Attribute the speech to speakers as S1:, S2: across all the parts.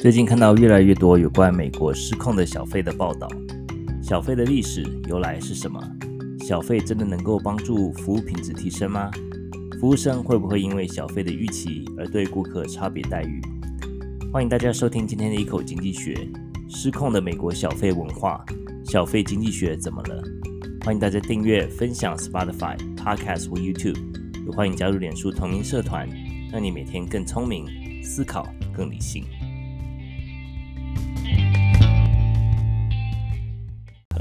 S1: 最近看到越来越多有关美国失控的小费的报道。小费的历史由来是什么？小费真的能够帮助服务品质提升吗？服务生会不会因为小费的预期而对顾客差别待遇？欢迎大家收听今天的一口经济学。失控的美国小费文化，小费经济学怎么了？欢迎大家订阅、分享 Spotify Podcast 或 YouTube，也欢迎加入脸书同名社团，让你每天更聪明，思考更理性。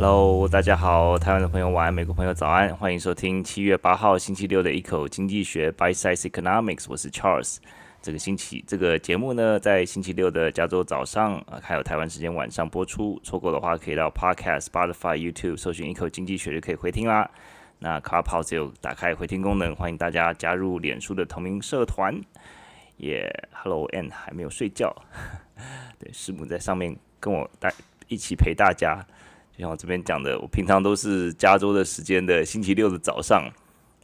S1: Hello，大家好，台湾的朋友晚安，美国朋友早安，欢迎收听七月八号星期六的一口经济学 Bite Size Economics，我是 Charles。这个星期这个节目呢，在星期六的加州早上啊，还有台湾时间晚上播出。错过的话，可以到 Podcast、Spotify、YouTube 搜寻一口经济学就可以回听啦。那 Clubhouse 有打开回听功能，欢迎大家加入脸书的同名社团。也、yeah，Hello，Ann 还没有睡觉，对，师母在上面跟我带一起陪大家。像我这边讲的，我平常都是加州的时间的星期六的早上，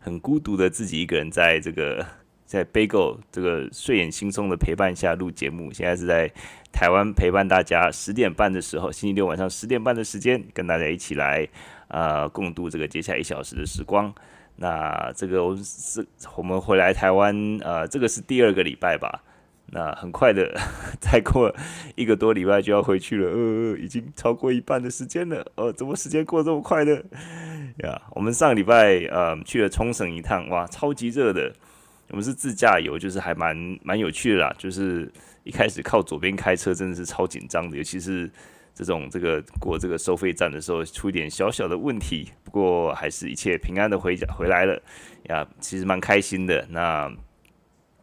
S1: 很孤独的自己一个人在这个在 Bagel 这个睡眼惺忪的陪伴下录节目。现在是在台湾陪伴大家十点半的时候，星期六晚上十点半的时间，跟大家一起来呃共度这个接下来一小时的时光。那这个我是我们回来台湾呃，这个是第二个礼拜吧。那很快的，再过一个多礼拜就要回去了，呃，已经超过一半的时间了，呃，怎么时间过这么快呢？呀，我们上个礼拜呃去了冲绳一趟，哇，超级热的。我们是自驾游，就是还蛮蛮有趣的啦。就是一开始靠左边开车真的是超紧张的，尤其是这种这个过这个收费站的时候出一点小小的问题，不过还是一切平安的回家回来了，呀，其实蛮开心的。那。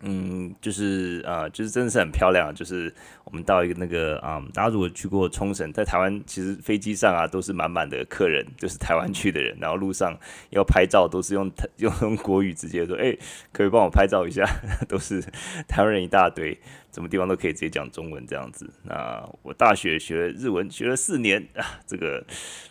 S1: 嗯，就是呃，就是真的是很漂亮。就是我们到一个那个啊、嗯，大家如果去过冲绳，在台湾其实飞机上啊都是满满的客人，就是台湾去的人，然后路上要拍照都是用用 用国语直接说，哎，可以帮我拍照一下，都是台湾人一大堆。什么地方都可以直接讲中文这样子。那我大学学日文，学了四年啊，这个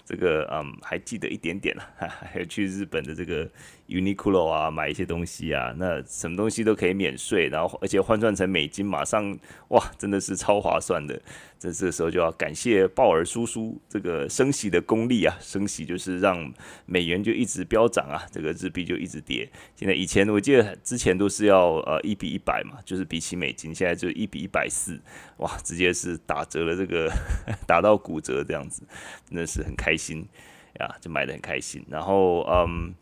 S1: 这个嗯，还记得一点点了。还有去日本的这个 Uniqlo 啊，买一些东西啊，那什么东西都可以免税，然后而且换算成美金，马上哇，真的是超划算的。这这个时候就要感谢鲍尔叔叔这个升息的功力啊，升息就是让美元就一直飙涨啊，这个日币就一直跌。现在以前我记得之前都是要呃一比一百嘛，就是比起美金，现在就一比一百四，哇，直接是打折了，这个 打到骨折这样子，真的是很开心呀，就买的很开心。然后嗯。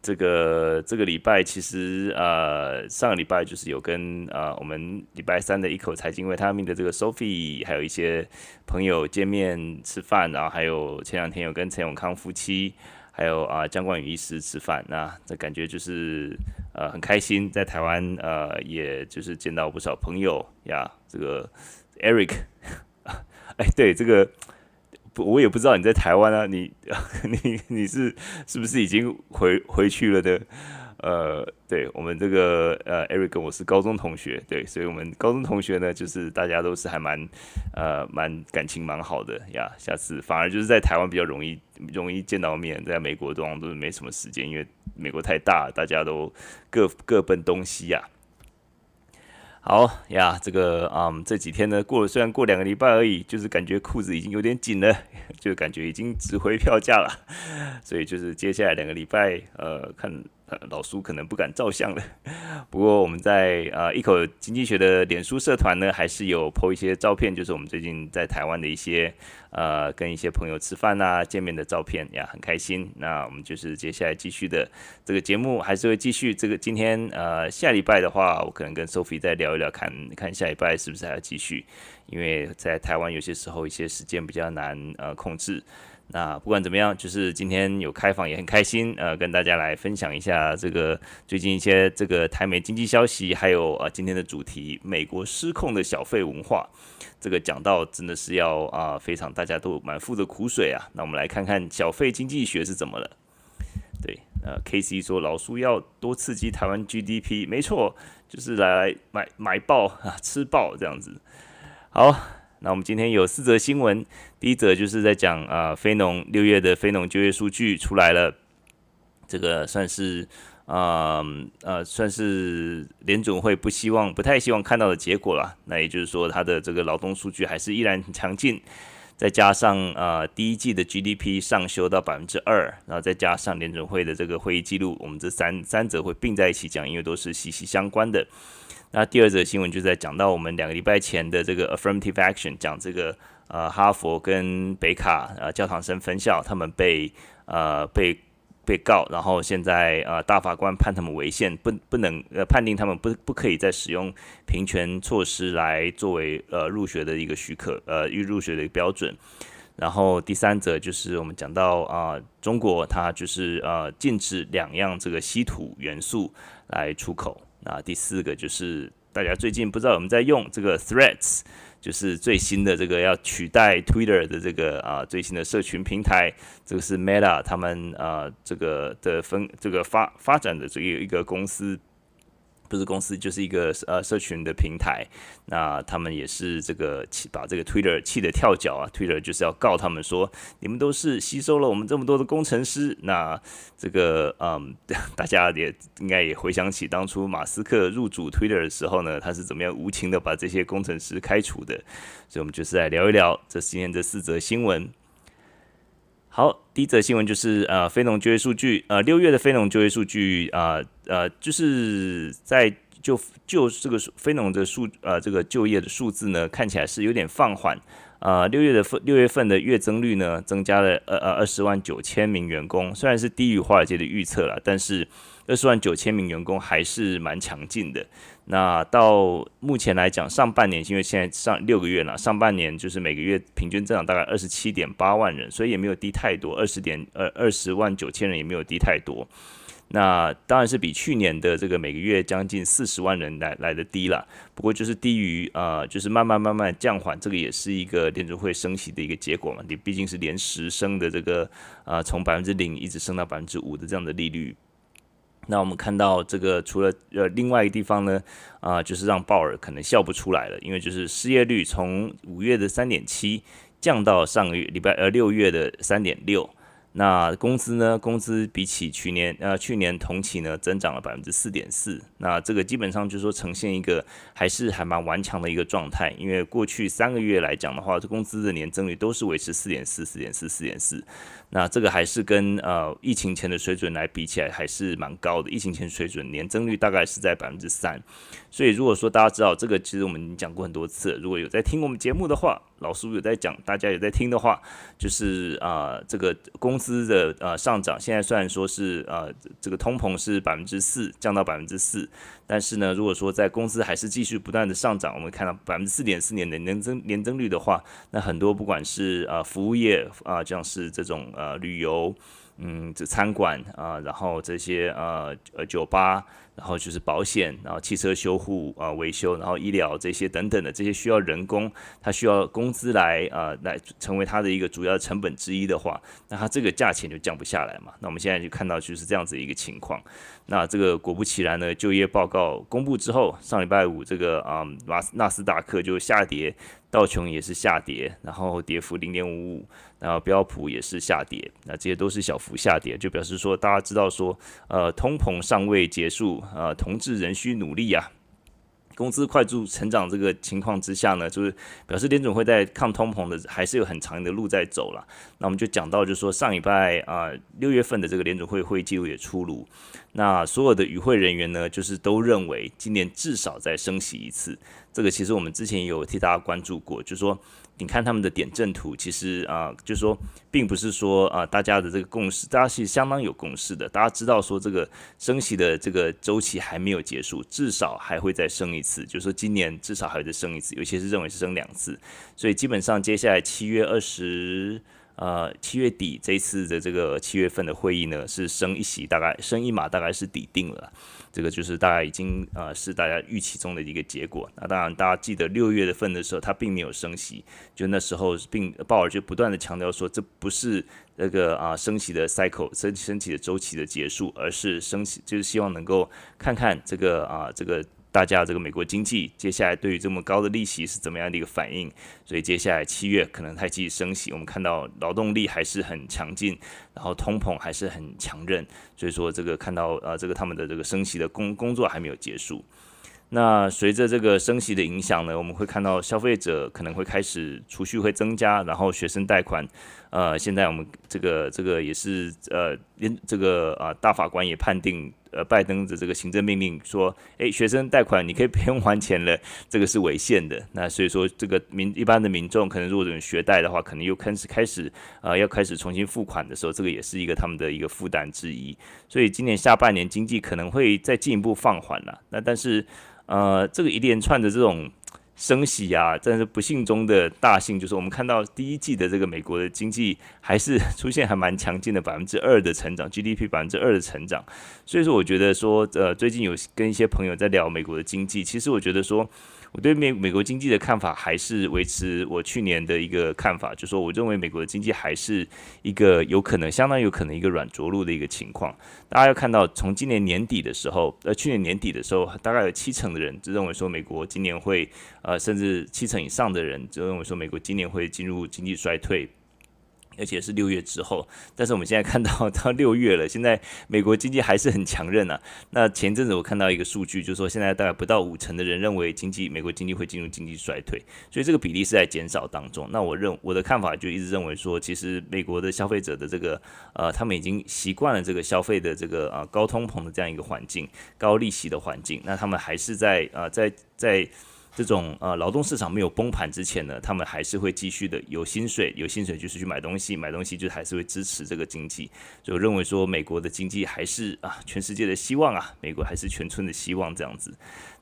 S1: 这个这个礼拜其实呃上个礼拜就是有跟呃我们礼拜三的一口财经维他命的这个 Sophie 还有一些朋友见面吃饭，然后还有前两天有跟陈永康夫妻还有啊姜冠宇医师吃饭，那这感觉就是呃很开心，在台湾呃也就是见到不少朋友呀，这个 Eric，哎对这个。我也不知道你在台湾啊，你 你你是是不是已经回回去了的？呃，对我们这个呃，Eric 跟我是高中同学，对，所以我们高中同学呢，就是大家都是还蛮呃蛮感情蛮好的呀。下次反而就是在台湾比较容易容易见到面，在美国通常都是没什么时间，因为美国太大，大家都各各奔东西呀。好呀，这个嗯，这几天呢，过了虽然过两个礼拜而已，就是感觉裤子已经有点紧了，就感觉已经值回票价了，所以就是接下来两个礼拜，呃，看。老苏可能不敢照相了，不过我们在呃一口经济学的脸书社团呢，还是有 po 一些照片，就是我们最近在台湾的一些呃跟一些朋友吃饭啊见面的照片呀，很开心。那我们就是接下来继续的这个节目还是会继续。这个今天呃下礼拜的话，我可能跟 Sophie 再聊一聊，看看下礼拜是不是还要继续，因为在台湾有些时候一些时间比较难呃控制。那不管怎么样，就是今天有开房也很开心，呃，跟大家来分享一下这个最近一些这个台美经济消息，还有啊今天的主题，美国失控的小费文化，这个讲到真的是要啊非常大家都满腹的苦水啊。那我们来看看小费经济学是怎么了。对，呃，KC 说老苏要多刺激台湾 GDP，没错，就是来买买爆啊，吃爆这样子。好。那我们今天有四则新闻，第一则就是在讲啊，非农六月的非农就业数据出来了，这个算是呃呃，算是联总会不希望、不太希望看到的结果了。那也就是说，它的这个劳动数据还是依然很强劲，再加上呃第一季的 GDP 上修到百分之二，然后再加上联准会的这个会议记录，我们这三三者会并在一起讲，因为都是息息相关的。那第二则新闻就在讲到我们两个礼拜前的这个 affirmative action，讲这个呃哈佛跟北卡呃教堂生分校他们被呃被。被告，然后现在呃大法官判他们违宪，不不能呃判定他们不不可以再使用平权措施来作为呃入学的一个许可呃预入学的一个标准。然后第三则就是我们讲到啊、中国它就是呃禁止两样这个稀土元素来出口。啊第四个就是大家最近不知道我们在用这个 Threads。就是最新的这个要取代 Twitter 的这个啊最新的社群平台，这个是 Meta 他们啊这个的分这个发发展的这个一个公司。不是公司，就是一个呃社群的平台。那他们也是这个气把这个 Twitter 气得跳脚啊！Twitter 就是要告他们说，你们都是吸收了我们这么多的工程师。那这个嗯，大家也应该也回想起当初马斯克入主 Twitter 的时候呢，他是怎么样无情的把这些工程师开除的。所以，我们就是来聊一聊这今天这四则新闻。好，第一则新闻就是呃，非农就业数据，呃，六月的非农就业数据啊，呃，就是在就就这个非农的数，呃，这个就业的数字呢，看起来是有点放缓。呃，六月的份六月份的月增率呢，增加了二呃二十万九千名员工，虽然是低于华尔街的预测了，但是二十万九千名员工还是蛮强劲的。那到目前来讲，上半年因为现在上六个月了，上半年就是每个月平均增长大概二十七点八万人，所以也没有低太多，二十点呃二十万九千人也没有低太多。那当然是比去年的这个每个月将近四十万人来来的低了，不过就是低于呃就是慢慢慢慢降缓，这个也是一个联储会升息的一个结果嘛，你毕竟是连十升的这个呃从百分之零一直升到百分之五的这样的利率。那我们看到这个，除了呃另外一个地方呢，啊、就是让鲍尔可能笑不出来了，因为就是失业率从五月的三点七降到上个月礼拜呃六月的三点六。那工资呢？工资比起去年呃去年同期呢，增长了百分之四点四。那这个基本上就是说呈现一个还是还蛮顽强的一个状态。因为过去三个月来讲的话，这工资的年增率都是维持四点四、四点四、四点四。那这个还是跟呃疫情前的水准来比起来还是蛮高的。疫情前水准年增率大概是在百分之三。所以如果说大家知道这个，其实我们讲过很多次。如果有在听我们节目的话，老师有在讲，大家有在听的话，就是啊、这个工资。资的呃上涨，现在虽然说是呃这个通膨是百分之四降到百分之四，但是呢，如果说在工资还是继续不断的上涨，我们看到百分之四点四年的年增年增率的话，那很多不管是呃服务业啊，像是这种呃旅游，嗯，这餐馆啊，然后这些呃呃酒吧。然后就是保险，然后汽车修护啊、维修，然后医疗这些等等的这些需要人工，它需要工资来啊、来成为它的一个主要成本之一的话，那它这个价钱就降不下来嘛。那我们现在就看到就是这样子一个情况。那这个果不其然呢，就业报告公布之后，上礼拜五这个啊纳纳斯达克就下跌。道琼也是下跌，然后跌幅零点五五，然后标普也是下跌，那这些都是小幅下跌，就表示说大家知道说，呃，通膨尚未结束，呃，同志仍需努力呀。工资快速成长这个情况之下呢，就是表示联准会在抗通膨的还是有很长的路在走了。那我们就讲到，就是说上礼拜啊六月份的这个联准会会议记录也出炉，那所有的与会人员呢，就是都认为今年至少再升息一次。这个其实我们之前也有替大家关注过，就是说，你看他们的点阵图，其实啊，就是说，并不是说啊，大家的这个共识，大家是相当有共识的，大家知道说这个升息的这个周期还没有结束，至少还会再升一次，就是说今年至少还会再升一次，有些是认为是升两次，所以基本上接下来七月二十。呃，七月底这一次的这个七月份的会议呢，是升一息，大概升一码，大概是底定了。这个就是大概已经呃是大家预期中的一个结果。那当然，大家记得六月份的时候，它并没有升息，就那时候并鲍尔就不断的强调说，这不是那个啊升息的 cycle 升升起的周期的结束，而是升息就是希望能够看看这个啊这个大家这个美国经济接下来对于这么高的利息是怎么样的一个反应？所以接下来七月可能还继续升息，我们看到劳动力还是很强劲，然后通膨还是很强韧，所以说这个看到呃这个他们的这个升息的工工作还没有结束。那随着这个升息的影响呢，我们会看到消费者可能会开始储蓄会增加，然后学生贷款，呃，现在我们这个这个也是呃，连这个啊大法官也判定，呃，拜登的这个行政命令说，诶，学生贷款你可以不用还钱了，这个是违宪的。那所以说，这个民一般的民众可能如果有学贷的话，可能又开始开始呃要开始重新付款的时候，这个也是一个他们的一个负担之一。所以今年下半年经济可能会再进一步放缓了。那但是。呃，这个一连串的这种升息啊，但是不幸中的大幸，就是我们看到第一季的这个美国的经济还是出现还蛮强劲的百分之二的成长，GDP 百分之二的成长。所以说，我觉得说，呃，最近有跟一些朋友在聊美国的经济，其实我觉得说。我对美美国经济的看法还是维持我去年的一个看法，就说我认为美国的经济还是一个有可能，相当有可能一个软着陆的一个情况。大家要看到，从今年年底的时候，呃，去年年底的时候，大概有七成的人就认为说美国今年会，呃，甚至七成以上的人就认为说美国今年会进入经济衰退。而且是六月之后，但是我们现在看到到六月了，现在美国经济还是很强韧啊。那前阵子我看到一个数据，就是说现在大概不到五成的人认为经济美国经济会进入经济衰退，所以这个比例是在减少当中。那我认我的看法就一直认为说，其实美国的消费者的这个呃，他们已经习惯了这个消费的这个呃高通膨的这样一个环境，高利息的环境，那他们还是在呃在在。在这种呃劳动市场没有崩盘之前呢，他们还是会继续的有薪水，有薪水就是去买东西，买东西就还是会支持这个经济。所以我认为说美国的经济还是啊全世界的希望啊，美国还是全村的希望这样子。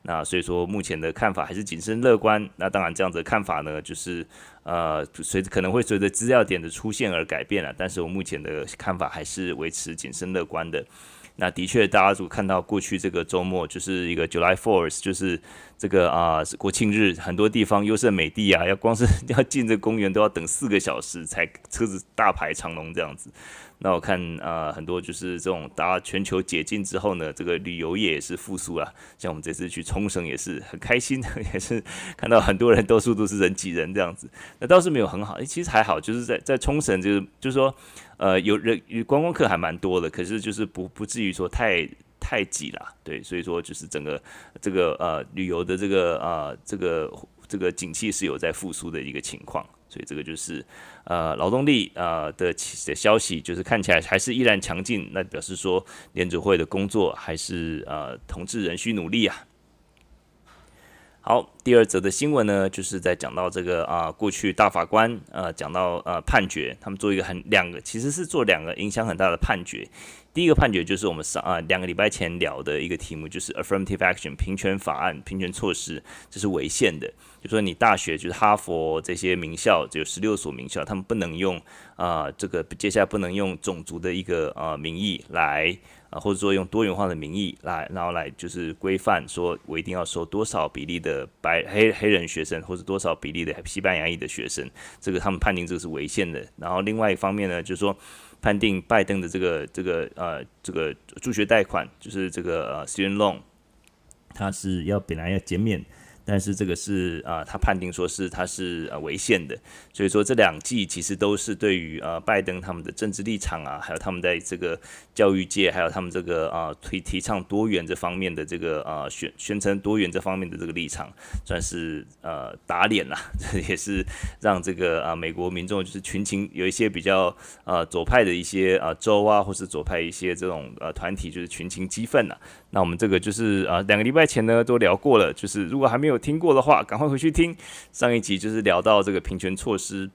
S1: 那所以说目前的看法还是谨慎乐观。那当然这样子的看法呢，就是呃随可能会随着资料点的出现而改变了，但是我目前的看法还是维持谨慎乐观的。那的确，大家如果看到过去这个周末，就是一个 July Fourth，就是这个啊国庆日，很多地方优胜美地啊，要光是 要进这公园都要等四个小时才车子大排长龙这样子。那我看啊，很多就是这种大家全球解禁之后呢，这个旅游业也是复苏了。像我们这次去冲绳也是很开心，也是看到很多人到处都是人挤人这样子。那倒是没有很好，其实还好，就是在在冲绳就是就是说。呃，有人观光客还蛮多的，可是就是不不至于说太太挤了，对，所以说就是整个这个呃旅游的这个呃这个这个景气是有在复苏的一个情况，所以这个就是呃劳动力呃的的消息，就是看起来还是依然强劲，那表示说联准会的工作还是呃同志仍需努力啊。好，第二则的新闻呢，就是在讲到这个啊、过去大法官呃讲到呃判决，他们做一个很两个，其实是做两个影响很大的判决。第一个判决就是我们上啊两个礼拜前聊的一个题目，就是 affirmative action 平权法案、平权措施，这是违宪的。就说你大学就是哈佛这些名校，只有十六所名校，他们不能用啊、这个接下来不能用种族的一个呃名义来。啊，或者说用多元化的名义来，然后来就是规范，说我一定要收多少比例的白黑黑人学生，或者多少比例的西班牙裔的学生，这个他们判定这个是违宪的。然后另外一方面呢，就是说判定拜登的这个这个呃这个助学贷款，就是这个呃 student loan，他是要本来要减免。但是这个是啊、他判定说是他是呃违宪的，所以说这两季其实都是对于呃拜登他们的政治立场啊，还有他们在这个教育界，还有他们这个啊提提倡多元这方面的这个啊宣宣称多元这方面的这个立场，算是呃打脸了，这也是让这个啊美国民众就是群情有一些比较呃左派的一些啊州啊，或是左派一些这种呃团体就是群情激愤了。那我们这个就是啊两个礼拜前呢都聊过了，就是如果还没有。听过的话，赶快回去听上一集，就是聊到这个平权措施。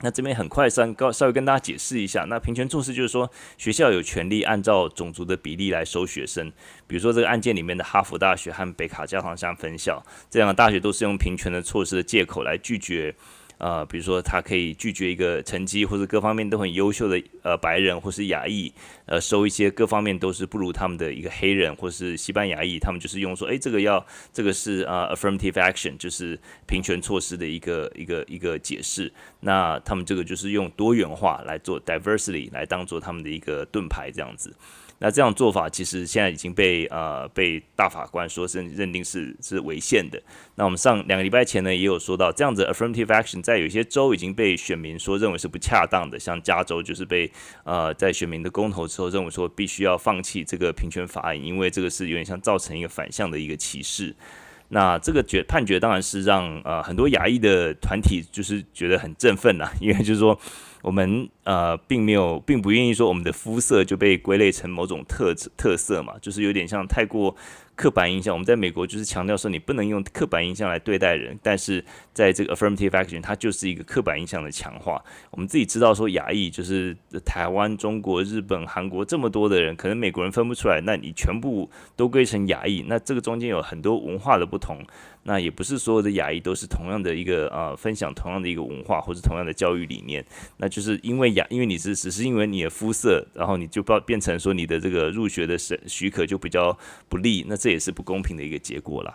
S1: 那这边很快稍稍微跟大家解释一下，那平权措施就是说，学校有权利按照种族的比例来收学生。比如说这个案件里面的哈佛大学和北卡教堂山分校这两个大学，都是用平权的措施的借口来拒绝。呃，比如说他可以拒绝一个成绩或者各方面都很优秀的呃白人或是亚裔，呃收一些各方面都是不如他们的一个黑人或是西班牙裔，他们就是用说，哎，这个要这个是呃 affirmative action，就是平权措施的一个一个一个解释。那他们这个就是用多元化来做 diversity 来当做他们的一个盾牌这样子。那这样做法其实现在已经被呃被大法官说是认定是是违宪的。那我们上两个礼拜前呢也有说到，这样子 affirmative action 在有些州已经被选民说认为是不恰当的，像加州就是被呃在选民的公投之后认为说必须要放弃这个平权法案，因为这个是有点像造成一个反向的一个歧视。那这个决判决当然是让呃很多亚裔的团体就是觉得很振奋呐，因为就是说。我们呃并没有，并不愿意说我们的肤色就被归类成某种特特色嘛，就是有点像太过刻板印象。我们在美国就是强调说你不能用刻板印象来对待人，但是在这个 affirmative action 它就是一个刻板印象的强化。我们自己知道说亚裔就是台湾、中国、日本、韩国这么多的人，可能美国人分不出来，那你全部都归成亚裔，那这个中间有很多文化的不同。那也不是所有的亚裔都是同样的一个呃分享同样的一个文化或者同样的教育理念，那就是因为亚因为你是只是因为你的肤色，然后你就变变成说你的这个入学的许许可就比较不利，那这也是不公平的一个结果了。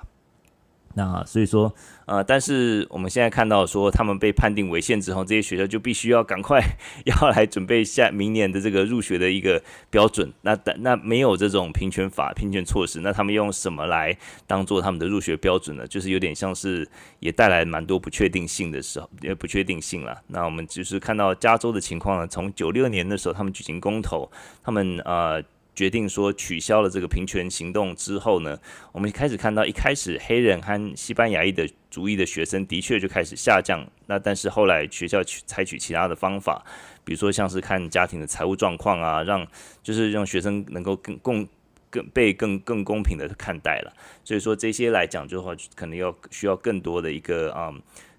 S1: 那所以说，呃，但是我们现在看到说，他们被判定违宪之后，这些学校就必须要赶快要来准备下明年的这个入学的一个标准。那但那没有这种平权法、平权措施，那他们用什么来当做他们的入学标准呢？就是有点像是也带来蛮多不确定性的时候，也不确定性了。那我们就是看到加州的情况呢，从九六年的时候，他们举行公投，他们呃。决定说取消了这个平权行动之后呢，我们开始看到一开始黑人和西班牙裔的族裔的学生的确就开始下降。那但是后来学校取采取其他的方法，比如说像是看家庭的财务状况啊，让就是让学生能够更更更被更更公平的看待了。所以说这些来讲的话，可能要需要更多的一个啊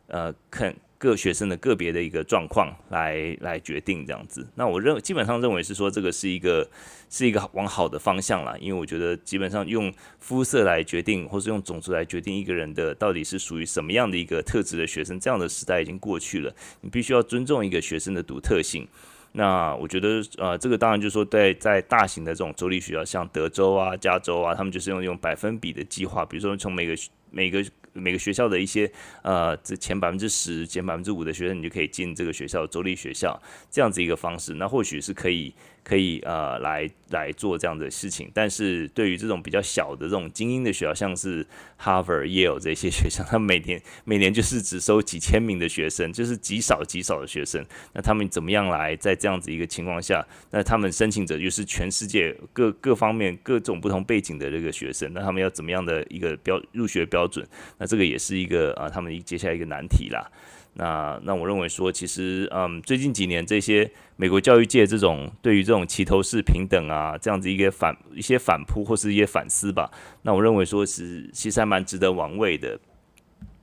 S1: 呃看。各学生的个别的一个状况来来决定这样子，那我认基本上认为是说这个是一个是一个往好的方向啦，因为我觉得基本上用肤色来决定，或是用种族来决定一个人的到底是属于什么样的一个特质的学生，这样的时代已经过去了。你必须要尊重一个学生的独特性。那我觉得呃，这个当然就是说在在大型的这种州立学校，像德州啊、加州啊，他们就是用用百分比的计划，比如说从每个每个。每个学校的一些呃，这前百分之十、前百分之五的学生，你就可以进这个学校州立学校这样子一个方式，那或许是可以。可以呃来来做这样的事情，但是对于这种比较小的这种精英的学校，像是 Harvard、Yale 这些学校，他每年 每年就是只收几千名的学生，就是极少极少的学生。那他们怎么样来在这样子一个情况下，那他们申请者又是全世界各各方面各种不同背景的这个学生，那他们要怎么样的一个标入学标准？那这个也是一个啊，他们接下来一个难题啦。那那我认为说，其实嗯，最近几年这些美国教育界这种对于这种齐头式平等啊，这样子一个反一些反扑或是一些反思吧，那我认为说是其实还蛮值得玩味的。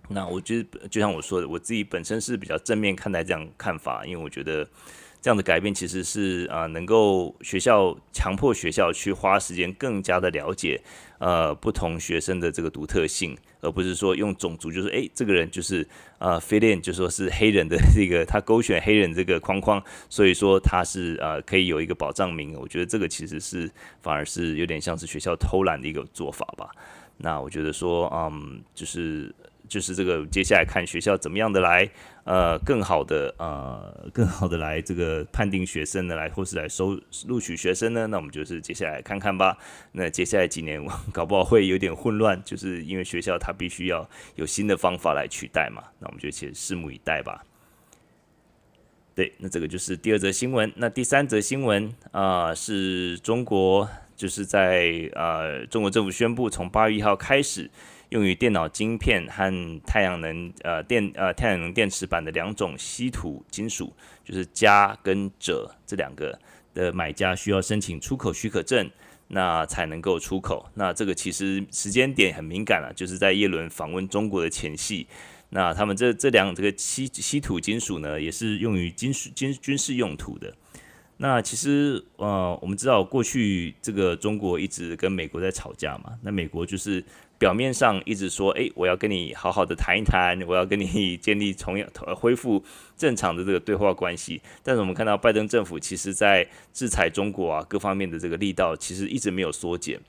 S1: 那我觉得就像我说的，我自己本身是比较正面看待这样看法，因为我觉得。这样的改变其实是啊、能够学校强迫学校去花时间更加的了解呃不同学生的这个独特性，而不是说用种族，就是诶这个人就是呃 fit in，就说是黑人的这个他勾选黑人这个框框，所以说他是呃可以有一个保障名额。我觉得这个其实是反而是有点像是学校偷懒的一个做法吧。那我觉得说嗯就是。就是这个，接下来看学校怎么样的来，呃，更好的，呃，更好的来这个判定学生呢，来或是来收录取学生呢？那我们就是接下来看看吧。那接下来几年搞不好会有点混乱，就是因为学校它必须要有新的方法来取代嘛。那我们就先拭目以待吧。对，那这个就是第二则新闻。那第三则新闻啊，是中国就是在呃，中国政府宣布从八月一号开始。用于电脑晶片和太阳能呃电呃太阳能电池板的两种稀土金属，就是镓跟鍺这两个的买家需要申请出口许可证，那才能够出口。那这个其实时间点很敏感了，就是在耶伦访问中国的前夕。那他们这这两这个稀稀土金属呢，也是用于金属军军事用途的。那其实呃，我们知道过去这个中国一直跟美国在吵架嘛，那美国就是。表面上一直说，诶，我要跟你好好的谈一谈，我要跟你建立重样 恢复正常的这个对话关系。但是我们看到拜登政府其实在制裁中国啊，各方面的这个力道其实一直没有缩减，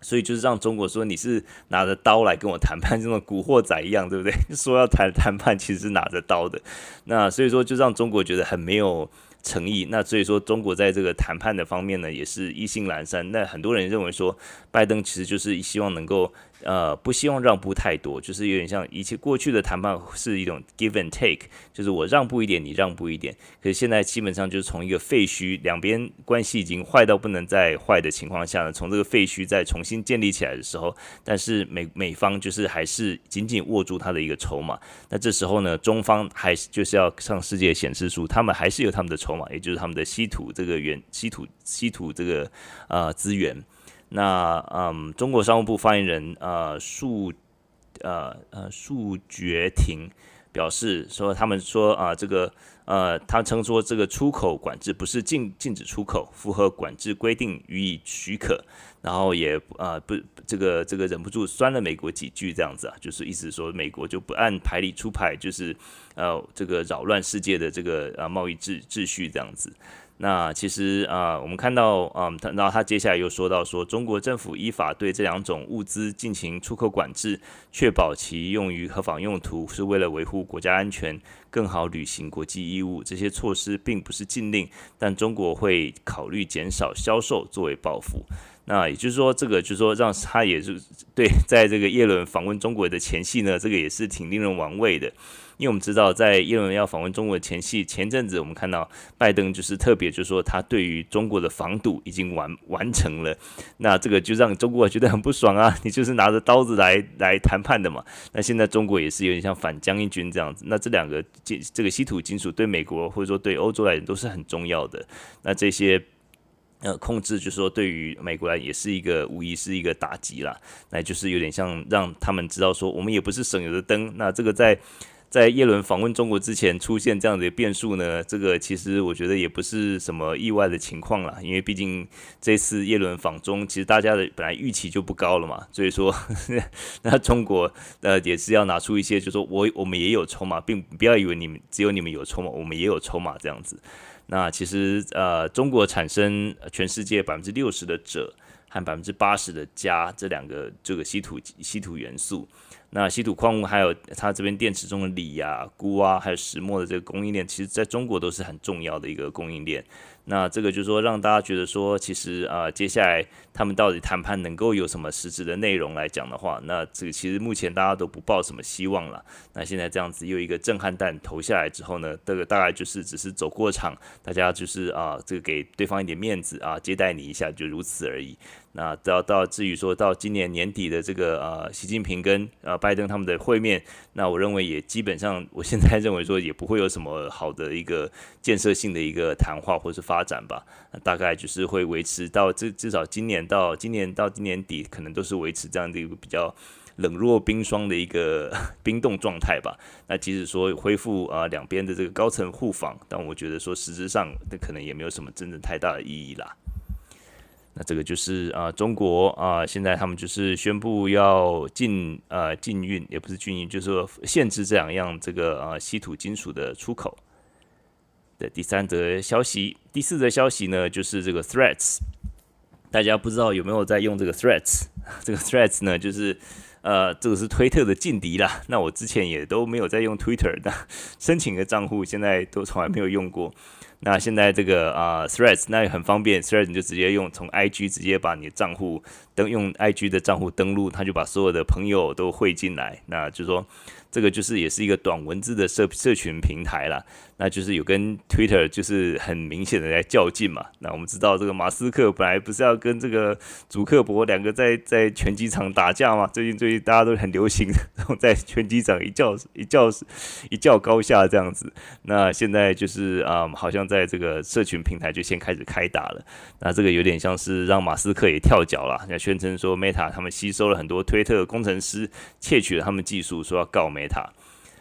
S1: 所以就是让中国说你是拿着刀来跟我谈判，这种古惑仔一样，对不对？说要谈谈判，其实是拿着刀的。那所以说就让中国觉得很没有。诚意。那所以说，中国在这个谈判的方面呢，也是意兴阑珊。那很多人认为说，拜登其实就是希望能够。呃，不希望让步太多，就是有点像以前过去的谈判是一种 give and take，就是我让步一点，你让步一点。可是现在基本上就是从一个废墟，两边关系已经坏到不能再坏的情况下呢，从这个废墟再重新建立起来的时候，但是美美方就是还是紧紧握住他的一个筹码。那这时候呢，中方还是就是要向世界显示出他们还是有他们的筹码，也就是他们的稀土这个原稀土稀土这个呃资源。那嗯，中国商务部发言人呃束呃呃束觉廷表示说，他们说啊、这个呃，他称说这个出口管制不是禁禁止出口，符合管制规定予以许可，然后也呃不这个这个忍不住酸了美国几句这样子啊，就是意思说美国就不按牌理出牌，就是呃这个扰乱世界的这个呃贸易秩秩序这样子。那其实啊、我们看到，嗯，他然后他接下来又说到说，中国政府依法对这两种物资进行出口管制，确保其用于合法用途，是为了维护国家安全，更好履行国际义务。这些措施并不是禁令，但中国会考虑减少销售作为报复。那也就是说，这个就是说，让他也是对，在这个耶伦访问中国的前夕呢，这个也是挺令人玩味的。因为我们知道，在耶伦要访问中国的前夕，前阵子我们看到拜登就是特别就是说，他对于中国的防堵已经完完成了，那这个就让中国觉得很不爽啊！你就是拿着刀子来来谈判的嘛。那现在中国也是有点像反将一军这样子。那这两个金这个稀土金属对美国或者说对欧洲来讲都是很重要的。那这些呃控制就是说对于美国来也是一个无疑是一个打击啦。那就是有点像让他们知道说，我们也不是省油的灯。那这个在在耶伦访问中国之前出现这样的变数呢，这个其实我觉得也不是什么意外的情况啦，因为毕竟这次耶伦访中，其实大家的本来预期就不高了嘛，所以说呵 呵那中国呃也是要拿出一些，就是说我我们也有筹码，并不要以为你们只有你们有筹码，我们也有筹码这样子。那其实呃中国产生全世界百分之六十的鍺和百分之八十的镓这两个这个稀土稀土元素。那稀土矿物还有它这边电池中的锂啊、钴啊，还有石墨的这个供应链，其实在中国都是很重要的一个供应链。那这个就是说，让大家觉得说，其实啊、接下来他们到底谈判能够有什么实质的内容来讲的话，那这个其实目前大家都不抱什么希望了。那现在这样子又一个震撼弹投下来之后呢，这个大概就是只是走过场，大家就是啊，这个给对方一点面子啊，接待你一下，就如此而已。那到到至于说到今年年底的这个呃，习近平跟呃拜登他们的会面，那我认为也基本上，我现在认为说也不会有什么好的一个建设性的一个谈话或是发展吧。大概就是会维持到至至少今年到今年到今年底，可能都是维持这样的一个比较冷若冰霜的一个 冰冻状态吧。那即使说恢复啊两边的这个高层互访，但我觉得说实质上那可能也没有什么真正太大的意义啦。那这个就是啊，中国啊，现在他们就是宣布要禁呃禁运，也不是禁运，就是说限制这两样这个啊稀土金属的出口的第三则消息。第四则消息呢，就是这个 Threads，大家不知道有没有在用这个 Threads？这个 Threads 呢，就是呃这个是推特的劲敌啦。那我之前也都没有在用 Twitter 的，申请个账户，现在都从来没有用过。那现在这个啊、Threads 那也很方便，Threads 你就直接用从 IG 直接把你的账户登用 IG 的账户登录，他就把所有的朋友都汇进来，那就是说。这个就是也是一个短文字的社社群平台了，那就是有跟 Twitter 就是很明显的在较劲嘛。那我们知道这个马斯克本来不是要跟这个祖克伯两个在在拳击场打架嘛？最近最近大家都很流行，然后在拳击场一较一较一较高下这样子。那现在就是啊、好像在这个社群平台就先开始开打了。那这个有点像是让马斯克也跳脚了，那宣称说 Meta 他们吸收了很多推特工程师，窃取了他们技术，说要告 Meta。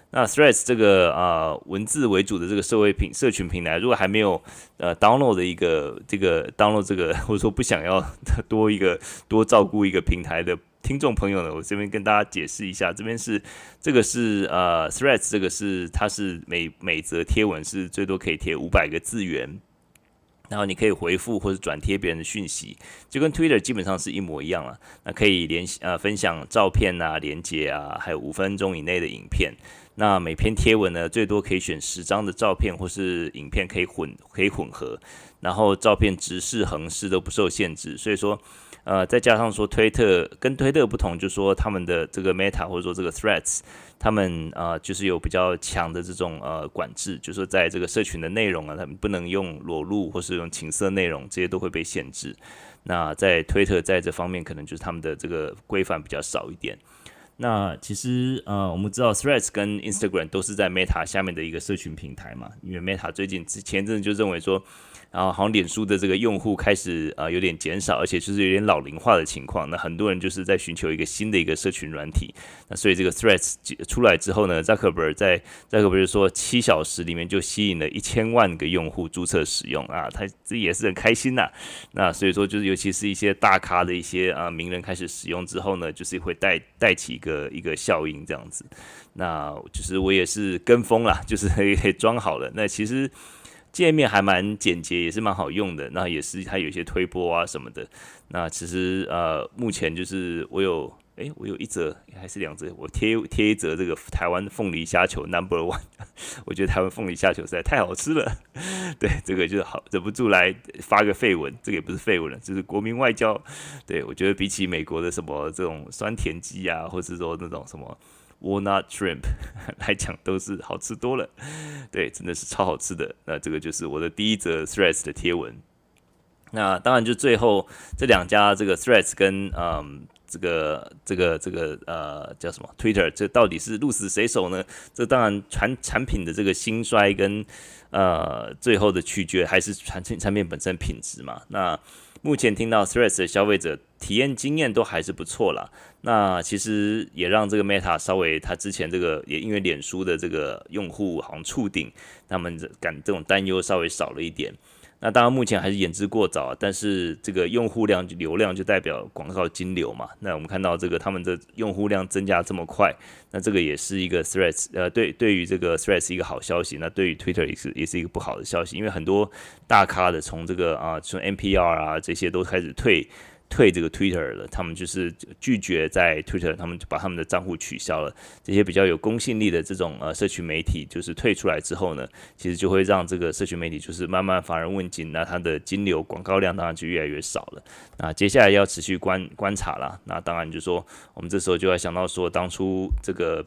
S1: 那 Threads 这个啊、文字为主的这个社会平社群平台，如果还没有呃 download 的一个这个 download 这个，或者说不想要 多一个多照顾一个平台的听众朋友呢，我这边跟大家解释一下，这边是这个是呃 Threads 这个是它是每每则贴文是最多可以贴五百个字元。然后你可以回复或者转贴别人的讯息，就跟 Twitter 基本上是一模一样了。那可以联系呃分享照片啊、连接啊，还有五分钟以内的影片。那每篇贴文呢，最多可以选十张的照片或是影片，可以混可以混合。然后照片直视、横视都不受限制。所以说，呃，再加上说推特跟推特不同，就是说他们的这个 Meta 或者说这个 Threads。他们呃，就是有比较强的这种呃管制，就是说在这个社群的内容啊，他们不能用裸露或是用情色内容，这些都会被限制。那在推特在这方面，可能就是他们的这个规范比较少一点。那其实呃，我们知道 Threads 跟 Instagram 都是在 Meta 下面的一个社群平台嘛，因为 Meta 最近前阵就认为说。然后好像脸书的这个用户开始啊、有点减少，而且就是有点老龄化的情况。那很多人就是在寻求一个新的一个社群软体。那所以这个 Threads 出来之后呢，扎克伯尔在扎克伯尔说七小时里面就吸引了一千万个用户注册使用啊，他这也是很开心呐、那所以说就是尤其是一些大咖的一些啊名人开始使用之后呢，就是会带带起一个一个效应这样子。那就是我也是跟风啦，就是可以装好了。那其实。界面还蛮简洁，也是蛮好用的。那也是它有一些推播啊什么的。那其实呃，目前就是我有诶、我有一折还是两折，我贴贴一折这个台湾凤梨虾球 Number One。我觉得台湾凤梨虾球实在太好吃了。对，这个就是好忍不住来发个废文，这个也不是废文了，就是国民外交。对，我觉得比起美国的什么这种酸甜鸡啊，或是说那种什么。Walnut shrimp 来讲都是好吃多了，对，真的是超好吃的。那这个就是我的第一则 Threads 的贴文。那当然就最后这两家这个 Threads 跟嗯这个这个这个呃叫什么 Twitter，这到底是鹿死谁手呢？这当然产产品的这个兴衰跟呃最后的取决还是产品产品本身品质嘛。那目前听到 Threads 的消费者体验经验都还是不错啦。那其实也让这个 Meta 稍微，他之前这个也因为脸书的这个用户好像触顶，他们感这种担忧稍微少了一点。那当然，目前还是言之过早啊，但是这个用户量流量就代表广告金流嘛。那我们看到这个他们的用户量增加这么快，那这个也是一个 threats，呃，对，对于这个 threats 一个好消息。那对于 Twitter 也是也是一个不好的消息，因为很多大咖的从这个啊，从 NPR 啊这些都开始退。退这个 Twitter 了，他们就是拒绝在 Twitter，他们就把他们的账户取消了。这些比较有公信力的这种呃社群媒体，就是退出来之后呢，其实就会让这个社群媒体就是慢慢乏人问津，那它的金流广告量当然就越来越少了。那接下来要持续观观察了。那当然就说，我们这时候就要想到说，当初这个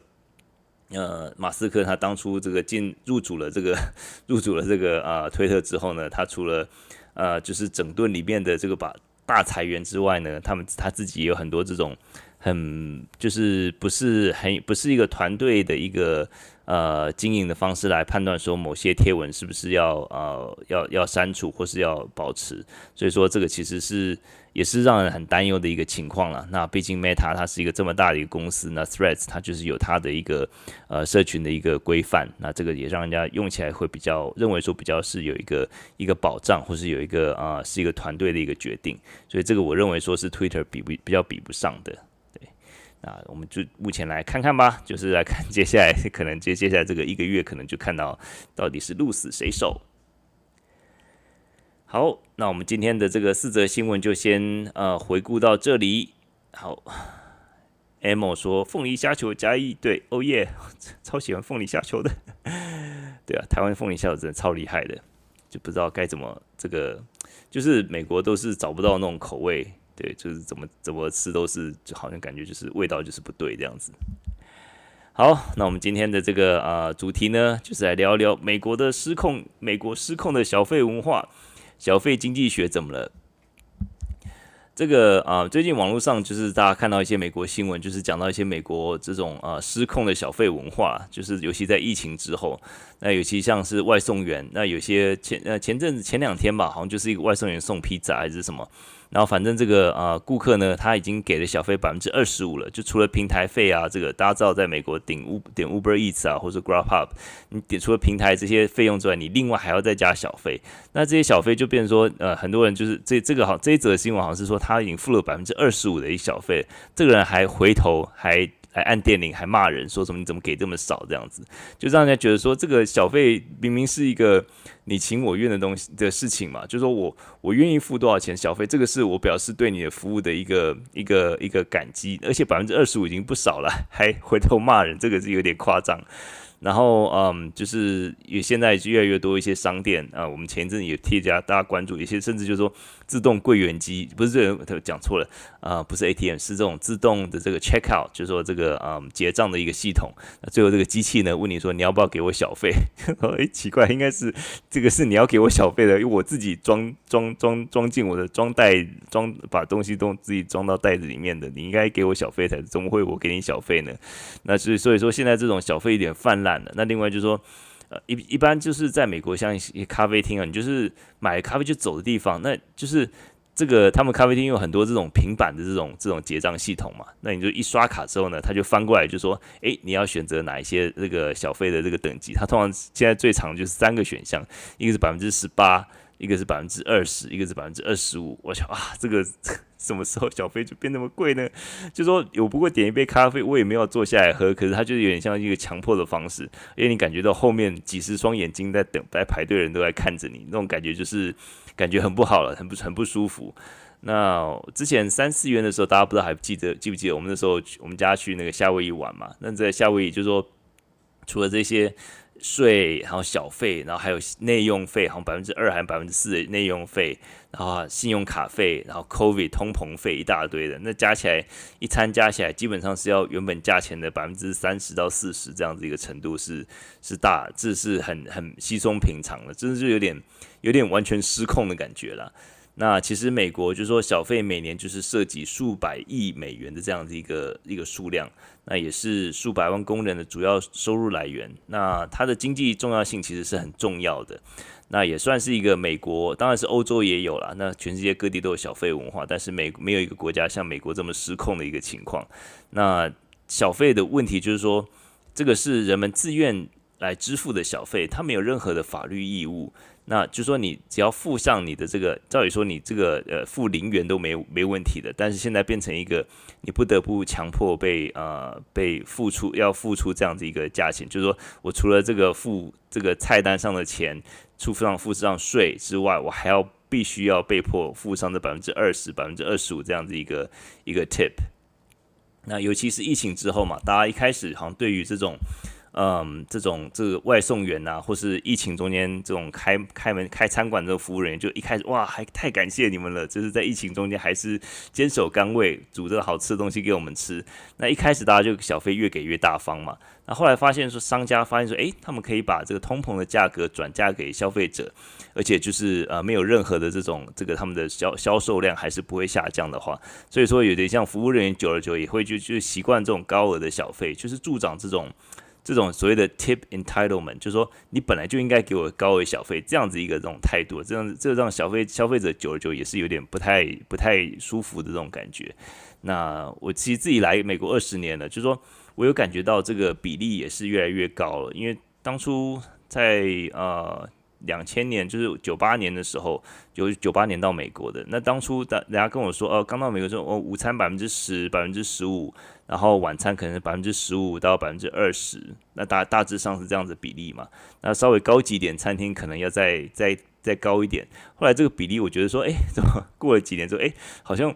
S1: 呃马斯克他当初这个进入主了这个 入主了这个呃推特之后呢，他除了呃就是整顿里面的这个把大裁员之外呢，他们他自己也有很多这种很就是不是很不是一个团队的一个呃经营的方式来判断说某些贴文是不是要呃要要删除或是要保持，所以说这个其实是。也是让人很担忧的一个情况了。那毕竟 Meta 它是一个这么大的一个公司，那 Threads 它就是有它的一个呃社群的一个规范，那这个也让人家用起来会比较认为说比较是有一个一个保障，或是有一个啊、是一个团队的一个决定。所以这个我认为说是 Twitter 比不比较比不上的。啊，我们就目前来看看吧，就是来看接下来可能接接下来这个一个月可能就看到到底是鹿死谁手。好，那我们今天的这个四则新闻就先呃回顾到这里。好，M 说凤梨虾球加一，对，哦耶，超喜欢凤梨虾球的。对啊，台湾凤梨虾球真的超厉害的，就不知道该怎么这个，就是美国都是找不到那种口味，对，就是怎么怎么吃都是，就好像感觉就是味道就是不对这样子。好，那我们今天的这个呃主题呢，就是来聊聊美国的失控，美国失控的小费文化。小费经济学怎么了？这个啊，最近网络上就是大家看到一些美国新闻，就是讲到一些美国这种啊失控的小费文化，就是尤其在疫情之后，那尤其像是外送员，那有些前呃前阵子前两天吧，好像就是一个外送员送披萨还是什么。然后反正这个呃顾客呢，他已经给了小费百分之二十五了，就除了平台费啊，这个大家知道在美国顶 U 点 Uber Eats 啊，或者 Grab Up，你点除了平台这些费用之外，你另外还要再加小费。那这些小费就变成说，呃，很多人就是这这个好这一则新闻好像是说他已经付了百分之二十五的一小费，这个人还回头还来按电铃还骂人，说什么你怎么给这么少这样子，就让人家觉得说这个小费明明是一个你情我愿的东西的事情嘛，就说我我愿意付多少钱小费，这个是我表示对你的服务的一个一个一个感激，而且百分之二十五已经不少了，还回头骂人，这个是有点夸张。然后，嗯，就是也现在越来越多一些商店啊，我们前一阵也贴加大家关注，一些甚至就是说自动柜员机，不是这个讲错了啊，不是 ATM，是这种自动的这个 checkout，就是说这个嗯结账的一个系统。那最后这个机器呢问你说你要不要给我小费？哎，奇怪，应该是这个是你要给我小费的，因为我自己装装装装进我的装袋装，把东西都自己装到袋子里面的，你应该给我小费才，怎么会我给你小费呢？那所以所以说现在这种小费有点泛滥了。那另外就是说，呃，一一般就是在美国，像一些咖啡厅啊，你就是买咖啡就走的地方，那就是这个他们咖啡厅有很多这种平板的这种这种结账系统嘛，那你就一刷卡之后呢，他就翻过来就说，诶，你要选择哪一些这个小费的这个等级？他通常现在最长就是三个选项，一个是百分之十八，一个是百分之二十，一个是百分之二十五。我想啊，这个。什么时候小费就变那么贵呢？就说我不过点一杯咖啡，我也没有坐下来喝，可是它就是有点像一个强迫的方式，因为你感觉到后面几十双眼睛在等，在排队人都在看着你，那种感觉就是感觉很不好了，很不很不舒服。那之前三四元的时候，大家不知道还记得记不记得我们那时候我们家去那个夏威夷玩嘛？那在夏威夷就是说除了这些。税，然后小费，然后还有内用费，好像百分之二还百分之四的内用费，然后信用卡费，然后 COVID 通膨费一大堆的，那加起来一餐加起来基本上是要原本价钱的百分之三十到四十这样子一个程度是是大，这是很很稀松平常的，真的就有点有点完全失控的感觉了。那其实美国就是说小费每年就是涉及数百亿美元的这样的一个一个数量，那也是数百万工人的主要收入来源。那它的经济重要性其实是很重要的。那也算是一个美国，当然是欧洲也有啦。那全世界各地都有小费文化，但是美没有一个国家像美国这么失控的一个情况。那小费的问题就是说，这个是人们自愿来支付的小费，它没有任何的法律义务。那就说你只要付上你的这个，照理说你这个呃付零元都没没问题的，但是现在变成一个你不得不强迫被呃被付出要付出这样子一个价钱，就是说我除了这个付这个菜单上的钱，付上付上税之外，我还要必须要被迫付上这百分之二十、百分之二十五这样子一个一个 tip。那尤其是疫情之后嘛，大家一开始好像对于这种。嗯，这种这个外送员呐、啊，或是疫情中间这种开开门开餐馆这个服务人员，就一开始哇，还太感谢你们了，就是在疫情中间还是坚守岗位，煮这个好吃的东西给我们吃。那一开始大家就小费越给越大方嘛，那后来发现说商家发现说，诶，他们可以把这个通膨的价格转嫁给消费者，而且就是呃没有任何的这种这个他们的销销售量还是不会下降的话，所以说有点像服务人员久了久也会就就习惯这种高额的小费，就是助长这种。这种所谓的 tip entitlement，就是说你本来就应该给我高额小费，这样子一个这种态度，这样子这让消费消费者久而久也是有点不太不太舒服的这种感觉。那我其实自己来美国二十年了，就是说我有感觉到这个比例也是越来越高了，因为当初在呃。两千年就是九八年的时候，九九八年到美国的。那当初大人家跟我说，哦，刚到美国之后，哦，午餐百分之十、百分之十五，然后晚餐可能是百分之十五到百分之二十。那大大致上是这样子比例嘛。那稍微高级点餐厅可能要再再再高一点。后来这个比例，我觉得说，哎，怎么过了几年之后，哎，好像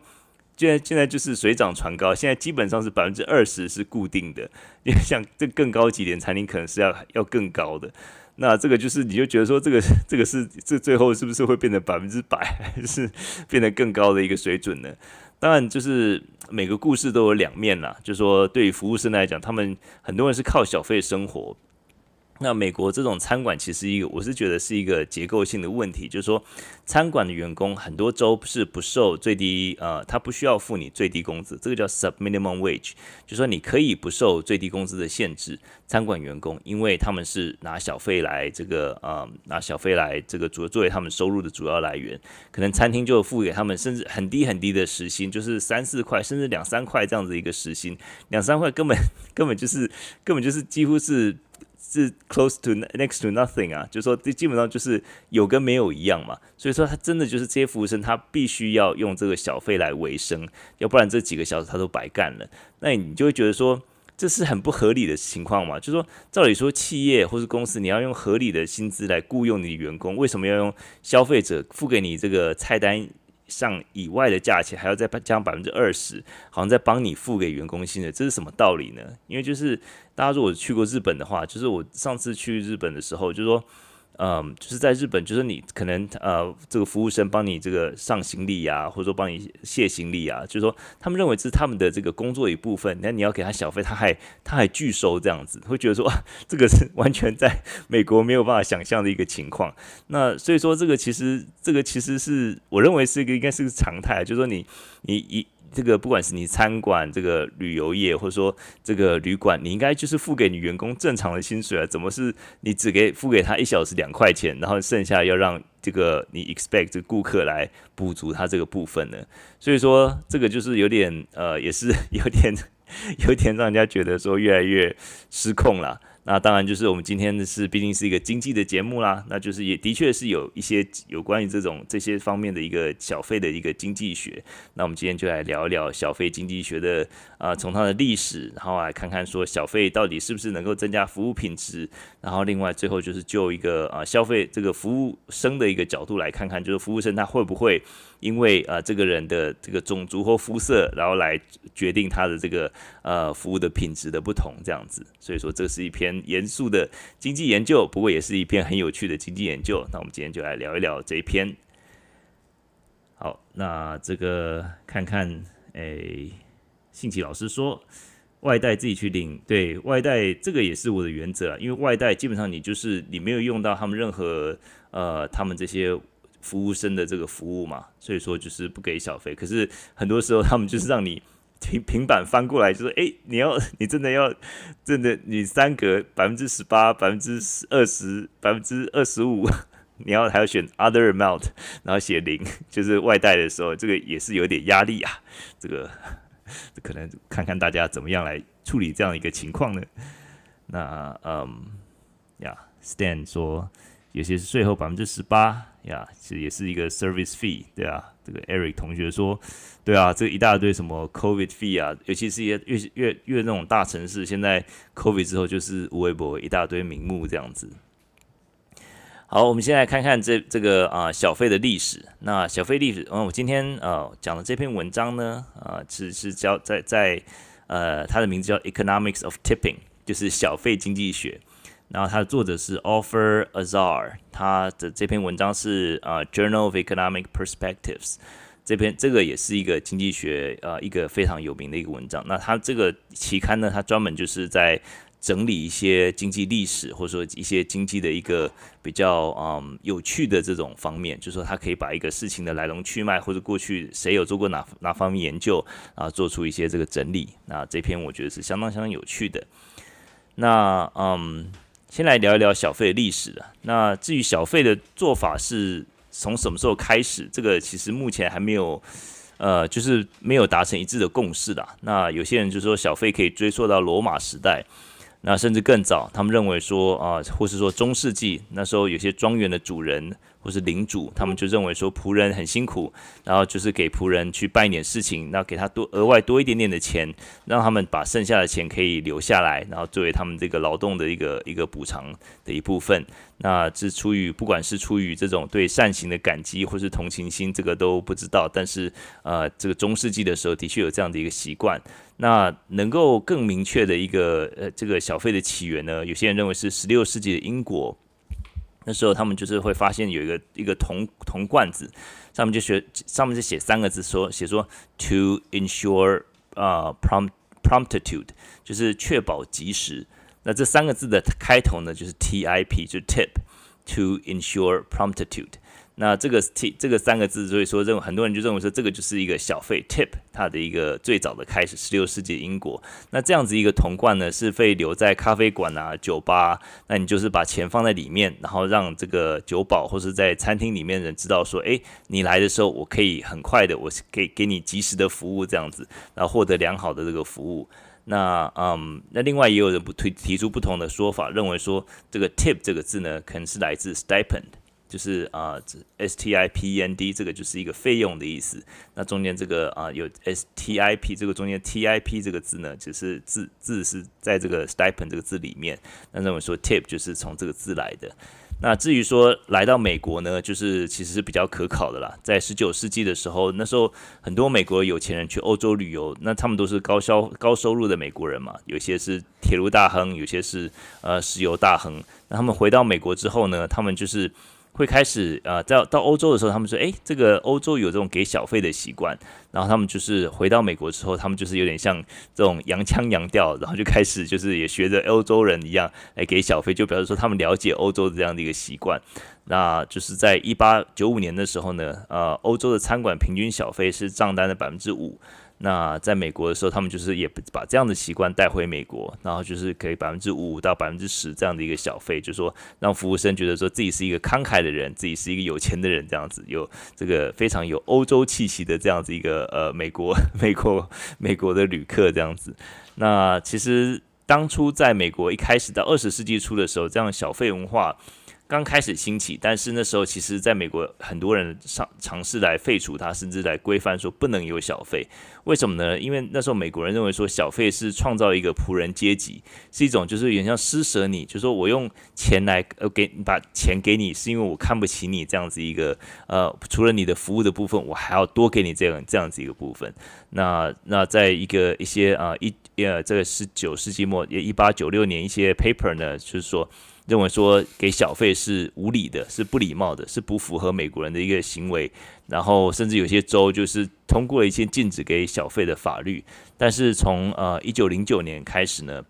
S1: 现在现在就是水涨船高，现在基本上是百分之二十是固定的。因为像这更高级点餐厅，可能是要要更高的。那这个就是，你就觉得说，这个 这个是这最后是不是会变成百分之百，还是变得更高的一个水准呢？当然，就是每个故事都有两面啦。就是说，对于服务生来讲，他们很多人是靠小费生活。那美国这种餐馆其实一个，我是觉得是一个结构性的问题，就是说，餐馆的员工很多州是不受最低，呃，他不需要付你最低工资，这个叫 sub minimum wage，就是说你可以不受最低工资的限制，餐馆员工，因为他们是拿小费来这个，呃，拿小费来这个主作为他们收入的主要来源，可能餐厅就付给他们甚至很低很低的时薪，就是三四块，甚至两三块这样子一个时薪，两三块根本 根本就是根本就是几乎是。是 close to next to nothing 啊，就是说这基本上就是有跟没有一样嘛，所以说他真的就是这些服务生，他必须要用这个小费来维生，要不然这几个小时他都白干了。那你就会觉得说，这是很不合理的情况嘛？就说，照理说，企业或是公司，你要用合理的薪资来雇佣你员工，为什么要用消费者付给你这个菜单上以外的价钱，还要再加百分之二十，好像在帮你付给员工薪水？这是什么道理呢？因为就是大家如果去过日本的话，就是我上次去日本的时候，就是说。嗯，就是在日本，就是你可能呃，这个服务生帮你这个上行李啊，或者说帮你卸行李啊，就是说他们认为这是他们的这个工作一部分，那你要给他小费，他还他还拒收这样子，会觉得说 这个是完全在 美国没有办法想象的一个情况。那所以说这个其实这个其实是我认为是一个应该是个常态，就是说你你一。这个不管是你餐馆、这个旅游业，或者说这个旅馆，你应该就是付给你员工正常的薪水啊？怎么是你只给付给他一小时两块钱，然后剩下要让这个你 expect 这个顾客来补足他这个部分呢？所以说这个就是有点呃，也是有点有点让人家觉得说越来越失控了。那当然就是我们今天的是毕竟是一个经济的节目啦，那就是也的确是有一些有关于这种这些方面的一个小费的一个经济学。那我们今天就来聊一聊小费经济学的啊，从它的历史，然后来看看说小费到底是不是能够增加服务品质。然后另外最后就是就一个啊消费这个服务生的一个角度来看看，就是服务生他会不会因为啊这个人的这个种族或肤色，然后来决定他的这个呃服务的品质的不同这样子。所以说这是一篇。严肃的经济研究，不过也是一篇很有趣的经济研究。那我们今天就来聊一聊这一篇。好，那这个看看，诶、欸，信奇老师说，外带自己去领，对外带这个也是我的原则啊，因为外带基本上你就是你没有用到他们任何呃他们这些服务生的这个服务嘛，所以说就是不给小费。可是很多时候他们就是让你。平平板翻过来就说：“哎，你要 你真的要真的你三格百分之十八、百分之二十、百分之二十五，你要还要选 other amount，然后写零，就是外带的时候，这个也是有点压力啊。这个可能看看大家怎么样来处理这样一个情况呢？那嗯呀，Stan 说有些是税后百分之十八呀，其实也是一个 service fee，对啊。这个 Eric 同学说。”对啊，这一大堆什么 COVID fee 啊，尤其是一些越越越那种大城市，现在 COVID 之后就是微博一大堆名目这样子。好，我们先来看看这这个啊小费的历史。那小费历史，嗯，我今天呃讲的这篇文章呢，啊是是叫在在呃它的名字叫 Economics of Tipping，就是小费经济学。然后它的作者是 Offer Azar，他的这篇文章是啊 Journal of Economic Perspectives。这篇这个也是一个经济学呃一个非常有名的一个文章。那它这个期刊呢，它专门就是在整理一些经济历史，或者说一些经济的一个比较嗯有趣的这种方面，就是说它可以把一个事情的来龙去脉，或者过去谁有做过哪哪方面研究啊，做出一些这个整理。那这篇我觉得是相当相当有趣的。那嗯，先来聊一聊小费的历史的。那至于小费的做法是。从什么时候开始？这个其实目前还没有，呃，就是没有达成一致的共识的。那有些人就说小费可以追溯到罗马时代，那甚至更早。他们认为说啊、或是说中世纪那时候有些庄园的主人。或是领主，他们就认为说仆人很辛苦，然后就是给仆人去办一点事情，那给他多额外多一点点的钱，让他们把剩下的钱可以留下来，然后作为他们这个劳动的一个一个补偿的一部分。那是出于不管是出于这种对善行的感激，或是同情心，这个都不知道。但是呃，这个中世纪的时候的确有这样的一个习惯。那能够更明确的一个呃这个小费的起源呢？有些人认为是十六世纪的英国。那时候他们就是会发现有一个一个铜铜罐子，上面就写上面就写三个字说，写说 to ensure 啊、prompt promptitude，就是确保及时。那这三个字的开头呢，就是 tip，就 tip to ensure promptitude。那这个 T 这个三个字，所以说认为很多人就认为说这个就是一个小费 tip，它的一个最早的开始，十六世纪英国。那这样子一个铜罐呢，是会留在咖啡馆啊、酒吧，那你就是把钱放在里面，然后让这个酒保或是在餐厅里面的人知道说，哎，你来的时候，我可以很快的，我给给你及时的服务这样子，然后获得良好的这个服务。那嗯，那另外也有人不推提出不同的说法，认为说这个 tip 这个字呢，可能是来自 stipend。就是啊，S T I P E N D 这个就是一个费用的意思。那中间这个啊有 S T I P 这个中间 T I P 这个字呢，只、就是字字是在这个 stipend 这个字里面。那认为说 tip 就是从这个字来的。那至于说来到美国呢，就是其实是比较可考的啦。在十九世纪的时候，那时候很多美国有钱人去欧洲旅游，那他们都是高消高收入的美国人嘛，有些是铁路大亨，有些是呃石油大亨。那他们回到美国之后呢，他们就是。会开始呃，在到欧洲的时候，他们说，诶，这个欧洲有这种给小费的习惯，然后他们就是回到美国之后，他们就是有点像这种洋腔洋调，然后就开始就是也学着欧洲人一样来给小费，就表示说他们了解欧洲的这样的一个习惯。那就是在一八九五年的时候呢，呃，欧洲的餐馆平均小费是账单的百分之五。那在美国的时候，他们就是也把这样的习惯带回美国，然后就是给百分之五到百分之十这样的一个小费，就是说让服务生觉得说自己是一个慷慨的人，自己是一个有钱的人，这样子有这个非常有欧洲气息的这样子一个呃美国美国美国的旅客这样子。那其实当初在美国一开始到二十世纪初的时候，这样小费文化。刚开始兴起，但是那时候其实在美国很多人尝尝试来废除它，甚至来规范说不能有小费。为什么呢？因为那时候美国人认为说小费是创造一个仆人阶级，是一种就是有点像施舍你，就是说我用钱来呃给把钱给你，是因为我看不起你这样子一个呃，除了你的服务的部分，我还要多给你这样这样子一个部分。那那在一个一些啊、一呃这个十九世纪末也一八九六年一些 paper 呢，就是说。认为说给小费是无理的，是不礼貌的，是不符合美国人的一个行为。然后甚至有些州就是通过了一些禁止给小费的法律。但是从呃一九零九年开始呢，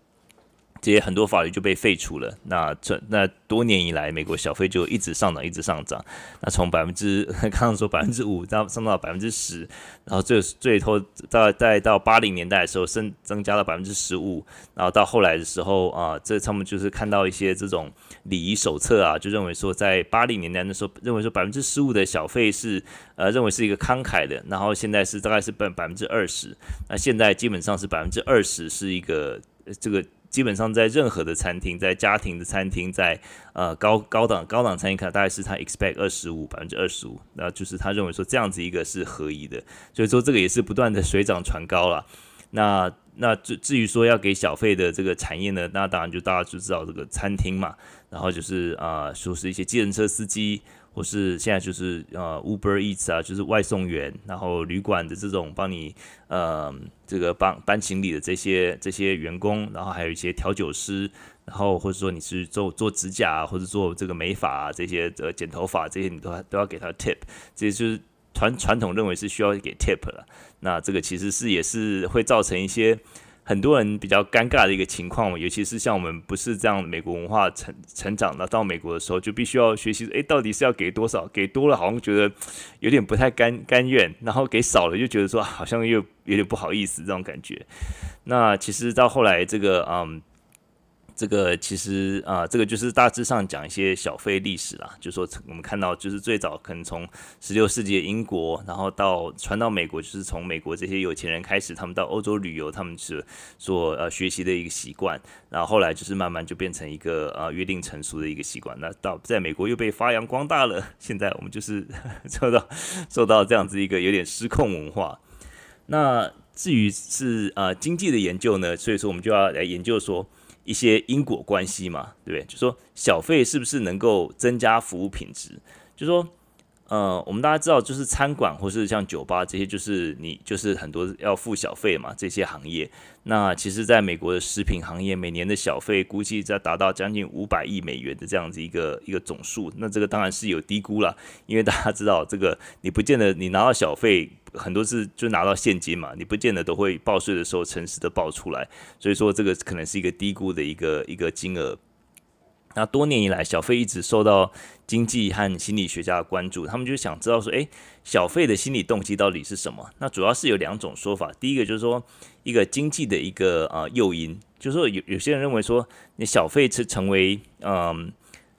S1: 这些很多法律就被废除了。那这那多年以来，美国小费就一直上涨，一直上涨。那从百分之 刚刚说百分之五，到上到百分之十，然后最最后到再到八零年代的时候，增增加了百分之十五。然后到后来的时候啊，这他们就是看到一些这种礼仪手册啊，就认为说在八零年代的时候，认为说百分之十五的小费是呃认为是一个慷慨的。然后现在是大概是百百分之二十。那现在基本上是百分之二十是一个这个。基本上在任何的餐厅，在家庭的餐厅，在呃高高档高档餐厅看，大概是他 expect 二十五百分之二十五，那就是他认为说这样子一个是合宜的，所以说这个也是不断的水涨船高了。那那至至于说要给小费的这个产业呢，那当然就大家就知道这个餐厅嘛，然后就是啊、说是一些计程车司机。或是现在就是呃 Uber Eats 啊，就是外送员，然后旅馆的这种帮你呃这个帮搬行李的这些这些员工，然后还有一些调酒师，然后或者说你是做做指甲啊，或者做这个美发啊，这些呃剪头发这些你都都要给他 tip，这就是传传统认为是需要给 tip 了。那这个其实是也是会造成一些。很多人比较尴尬的一个情况嘛，尤其是像我们不是这样美国文化成成长的，到美国的时候就必须要学习，诶，到底是要给多少？给多了好像觉得有点不太甘甘愿，然后给少了就觉得说好像又有点不好意思这种感觉。那其实到后来这个嗯。这个其实啊、这个就是大致上讲一些小费历史啦。就说我们看到，就是最早可能从十六世纪的英国，然后到传到美国，就是从美国这些有钱人开始，他们到欧洲旅游，他们是所呃学习的一个习惯。然后后来就是慢慢就变成一个呃约定成熟的一个习惯。那到在美国又被发扬光大了。现在我们就是 受到受到这样子一个有点失控文化。那至于是呃经济的研究呢，所以说我们就要来研究说。一些因果关系嘛，对不对？就说小费是不是能够增加服务品质？就说，呃，我们大家知道，就是餐馆或是像酒吧这些，就是你就是很多要付小费嘛，这些行业。那其实，在美国的食品行业，每年的小费估计在达到将近五百亿美元的这样子一个一个总数。那这个当然是有低估了，因为大家知道，这个你不见得你拿到小费。很多是就拿到现金嘛，你不见得都会报税的时候诚实的报出来，所以说这个可能是一个低估的一个一个金额。那多年以来，小费一直受到经济和心理学家的关注，他们就想知道说，诶，小费的心理动机到底是什么？那主要是有两种说法，第一个就是说一个经济的一个呃诱因，就是说有有些人认为说，你小费是成为嗯。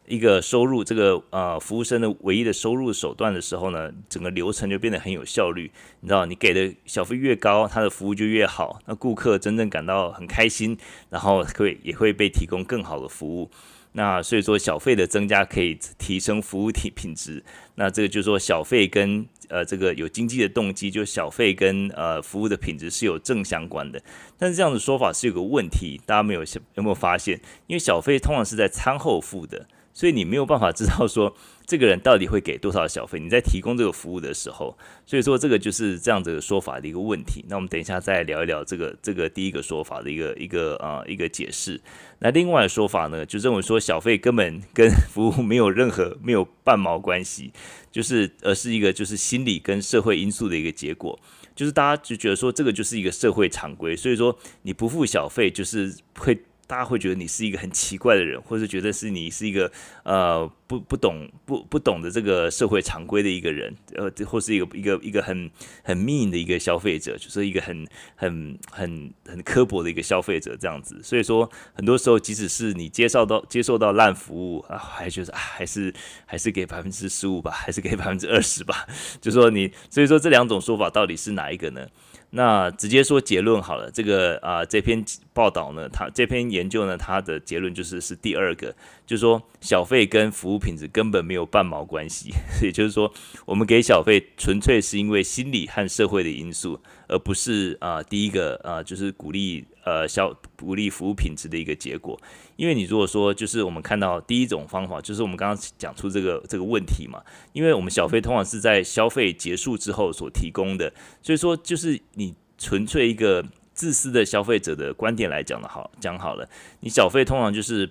S1: 一个收入，这个呃服务生的唯一的收入手段的时候呢，整个流程就变得很有效率。你知道，你给的小费越高，他的服务就越好，那顾客真正感到很开心，然后会也会被提供更好的服务。那所以说小费的增加可以提升服务体品质。那这个就是说小费跟呃这个有经济的动机，就小费跟呃服务的品质是有正相关的。但是这样的说法是有个问题，大家没有有没有发现？因为小费通常是在餐后付的。所以你没有办法知道说这个人到底会给多少小费，你在提供这个服务的时候，所以说这个就是这样子的说法的一个问题。那我们等一下再聊一聊这个这个第一个说法的一个一个啊、一个解释。那另外的说法呢，就认为说小费根本跟服务没有任何没有半毛关系，就是而是一个就是心理跟社会因素的一个结果，就是大家就觉得说这个就是一个社会常规，所以说你不付小费就是会。大家会觉得你是一个很奇怪的人，或者觉得是你是一个呃不不懂不不懂得这个社会常规的一个人，呃，或是一个一个一个很很 mean 的一个消费者，就是一个很很很很刻薄的一个消费者这样子。所以说，很多时候即使是你接受到接受到烂服务啊，还觉得啊还是还是给百分之十五吧，还是给百分之二十吧。就说你，所以说这两种说法到底是哪一个呢？那直接说结论好了，这个啊、这篇报道呢，它这篇研究呢，它的结论就是是第二个，就是说小费跟服务品质根本没有半毛关系，也就是说我们给小费纯粹是因为心理和社会的因素。而不是啊、第一个啊、就是鼓励呃消鼓励服务品质的一个结果。因为你如果说就是我们看到第一种方法，就是我们刚刚讲出这个这个问题嘛，因为我们小费通常是在消费结束之后所提供的，所以说就是你纯粹一个自私的消费者的观点来讲的好讲好了，你小费通常就是。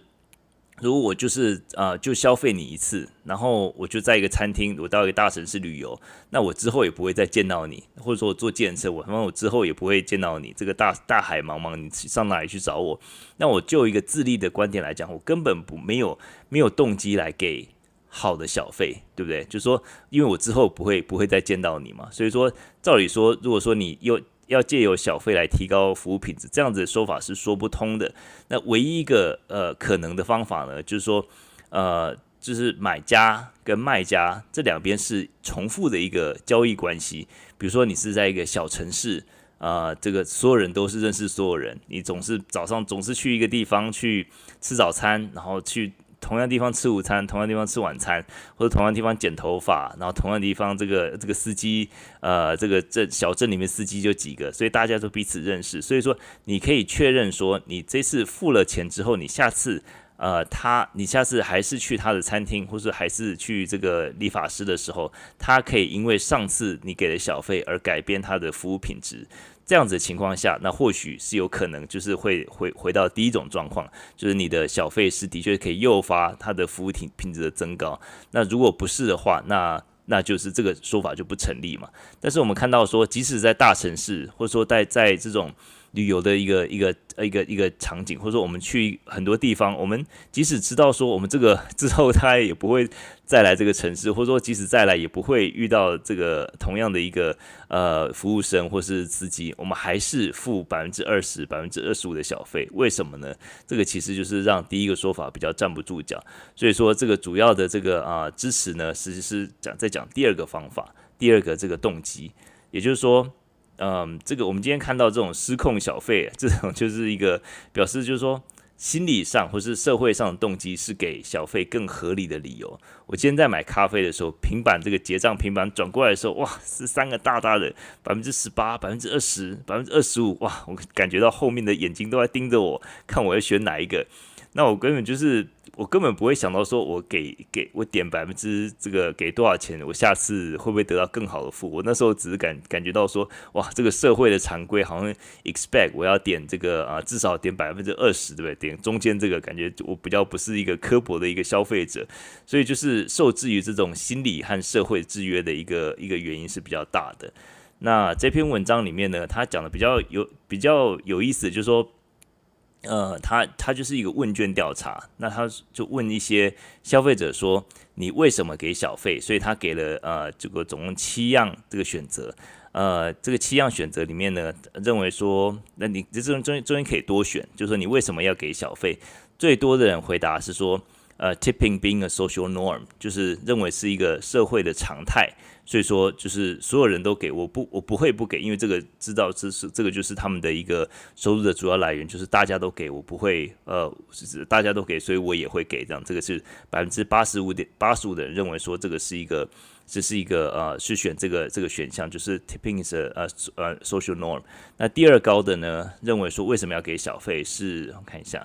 S1: 如果我就是呃就消费你一次，然后我就在一个餐厅，我到一个大城市旅游，那我之后也不会再见到你，或者说我坐计程车，我，那我之后也不会见到你。这个大大海茫茫，你上哪里去找我？那我就一个自利的观点来讲，我根本不没有没有动机来给好的小费，对不对？就说，因为我之后不会不会再见到你嘛，所以说照理说，如果说你又要借由小费来提高服务品质，这样子的说法是说不通的。那唯一一个呃可能的方法呢，就是说，呃，就是买家跟卖家这两边是重复的一个交易关系。比如说，你是在一个小城市，啊、呃，这个所有人都是认识所有人，你总是早上总是去一个地方去吃早餐，然后去。同样地方吃午餐，同样地方吃晚餐，或者同样地方剪头发，然后同样地方这个这个司机，呃，这个镇小镇里面司机就几个，所以大家都彼此认识。所以说，你可以确认说，你这次付了钱之后，你下次。呃，他，你下次还是去他的餐厅，或是还是去这个理发师的时候，他可以因为上次你给的小费而改变他的服务品质。这样子的情况下，那或许是有可能，就是会回回到第一种状况，就是你的小费是的确可以诱发它的服务品品质的增高。那如果不是的话，那那就是这个说法就不成立嘛。但是我们看到说，即使在大城市，或者说在在这种。旅游的一个一个呃一个一个场景，或者说我们去很多地方，我们即使知道说我们这个 之后他也不会再来这个城市，或者说即使再来也不会遇到这个同样的一个呃服务生或是司机，我们还是付百分之二十、百分之二十五的小费，为什么呢？这个其实就是让第一个说法比较站不住脚，所以说这个主要的这个啊、支持呢，其实是讲在讲第二个方法，第二个这个动机，也就是说。嗯，这个我们今天看到这种失控小费，这种就是一个表示，就是说心理上或是社会上的动机是给小费更合理的理由。我今天在买咖啡的时候，平板这个结账平板转过来的时候，哇，是三个大大的百分之十八、百分之二十、百分之二十五，哇，我感觉到后面的眼睛都在盯着我，看我要选哪一个。那我根本就是。我根本不会想到说，我给给我点百分之这个给多少钱，我下次会不会得到更好的服务？我那时候只是感感觉到说，哇，这个社会的常规好像 expect 我要点这个啊，至少点百分之二十，对不对？点中间这个感觉我比较不是一个刻薄的一个消费者，所以就是受制于这种心理和社会制约的一个一个原因是比较大的。那这篇文章里面呢，他讲的比较有比较有意思，就是说。呃，他他就是一个问卷调查，那他就问一些消费者说，你为什么给小费？所以他给了呃这个总共七样这个选择，呃，这个七样选择里面呢，认为说，那你这中中中间可以多选，就是说你为什么要给小费？最多的人回答是说，呃，tipping being a social norm，就是认为是一个社会的常态。所以说就是所有人都给我不我不会不给，因为这个知道这是这个就是他们的一个收入的主要来源，就是大家都给我不会呃是大家都给，所以我也会给这样，这个是百分之八十五点八十五的人认为说这个是一个。这是一个呃，是选这个这个选项，就是 tipping is a 呃呃 social norm。那第二高的呢，认为说为什么要给小费？是我看一下，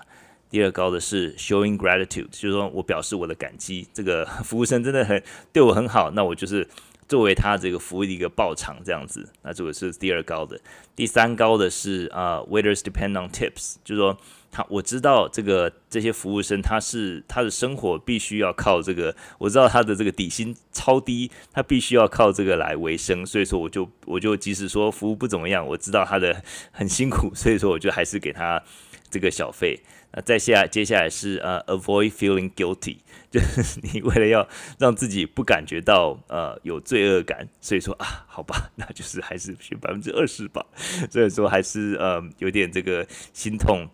S1: 第二高的是 showing gratitude，就是说我表示我的感激，这个服务生真的很对我很好，那我就是作为他这个服务的一个报偿这样子。那这个是第二高的，第三高的是啊、waiters depend on tips，就是说。他我知道这个这些服务生他是他的生活必须要靠这个，我知道他的这个底薪超低，他必须要靠这个来维生，所以说我就我就即使说服务不怎么样，我知道他的很辛苦，所以说我就还是给他这个小费。那再下接下来是呃、avoid feeling guilty，就是你为了要让自己不感觉到呃有罪恶感，所以说啊好吧，那就是还是选百分之二十吧，所以说还是呃有点这个心痛。